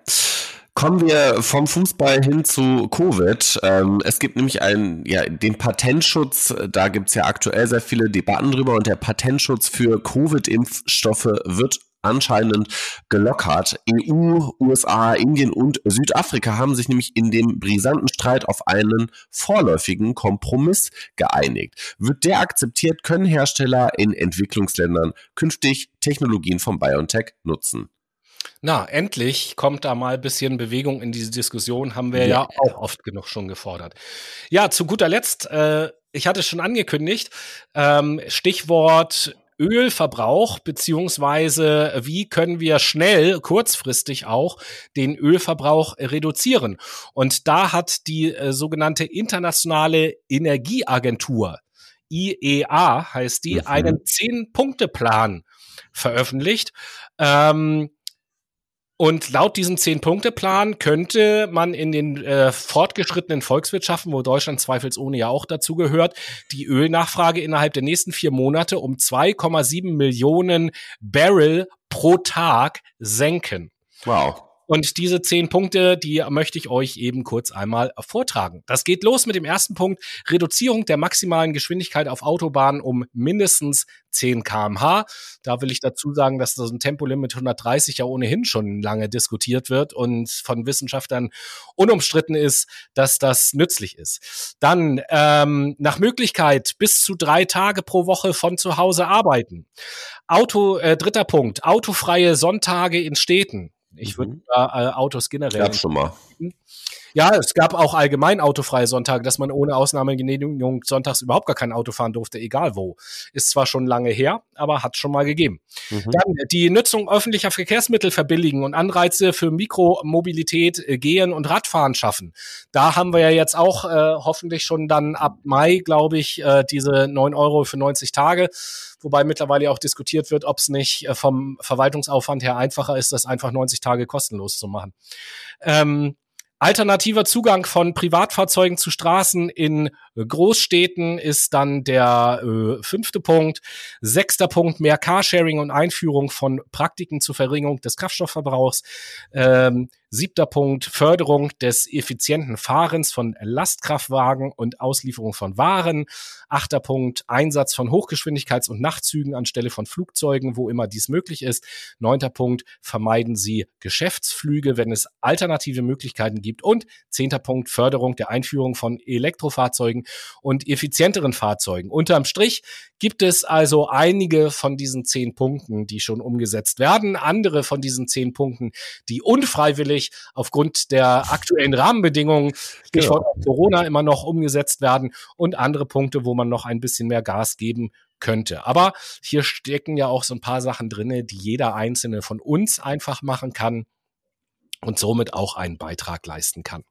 Kommen wir vom Fußball hin zu Covid. Ähm, es gibt nämlich einen, ja, den Patentschutz, da gibt es ja aktuell sehr viele Debatten drüber und der Patentschutz für Covid-Impfstoffe wird anscheinend gelockert. EU, USA, Indien und Südafrika haben sich nämlich in dem brisanten Streit auf einen vorläufigen Kompromiss geeinigt. Wird der akzeptiert, können Hersteller in Entwicklungsländern künftig Technologien von BioNTech nutzen. Na, endlich kommt da mal ein bisschen Bewegung in diese Diskussion, haben wir ja, ja auch oft genug schon gefordert. Ja, zu guter Letzt, äh, ich hatte es schon angekündigt, ähm, Stichwort Ölverbrauch, beziehungsweise wie können wir schnell, kurzfristig auch, den Ölverbrauch reduzieren. Und da hat die äh, sogenannte Internationale Energieagentur, IEA heißt die, mhm. einen Zehn-Punkte-Plan veröffentlicht. Ähm, und laut diesem Zehn-Punkte-Plan könnte man in den äh, fortgeschrittenen Volkswirtschaften, wo Deutschland zweifelsohne ja auch dazu gehört, die Ölnachfrage innerhalb der nächsten vier Monate um 2,7 Millionen Barrel pro Tag senken. Wow. Und diese zehn Punkte, die möchte ich euch eben kurz einmal vortragen. Das geht los mit dem ersten Punkt. Reduzierung der maximalen Geschwindigkeit auf Autobahnen um mindestens 10 kmh. Da will ich dazu sagen, dass das ein Tempolimit 130 ja ohnehin schon lange diskutiert wird und von Wissenschaftlern unumstritten ist, dass das nützlich ist. Dann ähm, nach Möglichkeit bis zu drei Tage pro Woche von zu Hause arbeiten. Auto, äh, dritter Punkt, autofreie Sonntage in Städten. Ich würde mhm. da äh, Autos generell. Gab schon mal. Ja, es gab auch allgemein autofreie Sonntage, dass man ohne Ausnahmegenehmigung sonntags überhaupt gar kein Auto fahren durfte, egal wo. Ist zwar schon lange her, aber hat schon mal gegeben. Mhm. Dann die Nutzung öffentlicher Verkehrsmittel verbilligen und Anreize für Mikromobilität, äh, Gehen und Radfahren schaffen. Da haben wir ja jetzt auch äh, hoffentlich schon dann ab Mai, glaube ich, äh, diese neun Euro für 90 Tage wobei mittlerweile auch diskutiert wird, ob es nicht äh, vom Verwaltungsaufwand her einfacher ist, das einfach 90 Tage kostenlos zu machen. Ähm, Alternativer Zugang von Privatfahrzeugen zu Straßen in Großstädten ist dann der äh, fünfte Punkt. Sechster Punkt, mehr Carsharing und Einführung von Praktiken zur Verringerung des Kraftstoffverbrauchs. Ähm, Siebter Punkt, Förderung des effizienten Fahrens von Lastkraftwagen und Auslieferung von Waren. Achter Punkt, Einsatz von Hochgeschwindigkeits- und Nachtzügen anstelle von Flugzeugen, wo immer dies möglich ist. Neunter Punkt, vermeiden Sie Geschäftsflüge, wenn es alternative Möglichkeiten gibt. Und zehnter Punkt, Förderung der Einführung von Elektrofahrzeugen und effizienteren Fahrzeugen. Unterm Strich gibt es also einige von diesen zehn Punkten, die schon umgesetzt werden, andere von diesen zehn Punkten, die unfreiwillig aufgrund der aktuellen Rahmenbedingungen, Stichwort genau. Corona, immer noch umgesetzt werden und andere Punkte, wo man noch ein bisschen mehr Gas geben könnte. Aber hier stecken ja auch so ein paar Sachen drinne, die jeder einzelne von uns einfach machen kann und somit auch einen Beitrag leisten kann.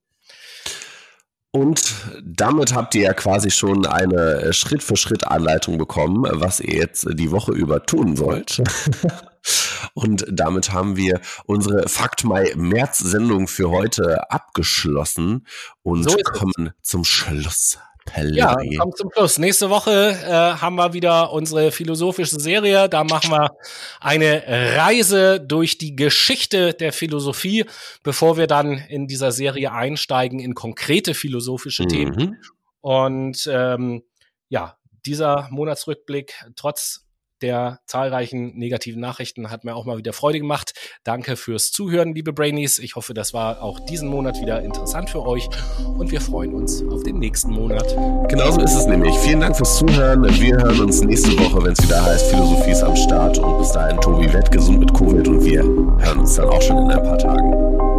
Und damit habt ihr ja quasi schon eine Schritt-für-Schritt-Anleitung bekommen, was ihr jetzt die Woche über tun sollt. Und damit haben wir unsere Fakt Mai März Sendung für heute abgeschlossen und so kommen zum Schluss. Pelleri. Ja, kommt zum Schluss. Nächste Woche äh, haben wir wieder unsere philosophische Serie. Da machen wir eine Reise durch die Geschichte der Philosophie, bevor wir dann in dieser Serie einsteigen in konkrete philosophische mhm. Themen. Und ähm, ja, dieser Monatsrückblick, trotz der zahlreichen negativen Nachrichten hat mir auch mal wieder Freude gemacht. Danke fürs Zuhören, liebe Brainies. Ich hoffe, das war auch diesen Monat wieder interessant für euch und wir freuen uns auf den nächsten Monat. Genauso ist es nämlich. Vielen Dank fürs Zuhören. Wir hören uns nächste Woche, wenn es wieder heißt, Philosophie ist am Start und bis dahin Tobi, werd gesund mit Covid und wir hören uns dann auch schon in ein paar Tagen.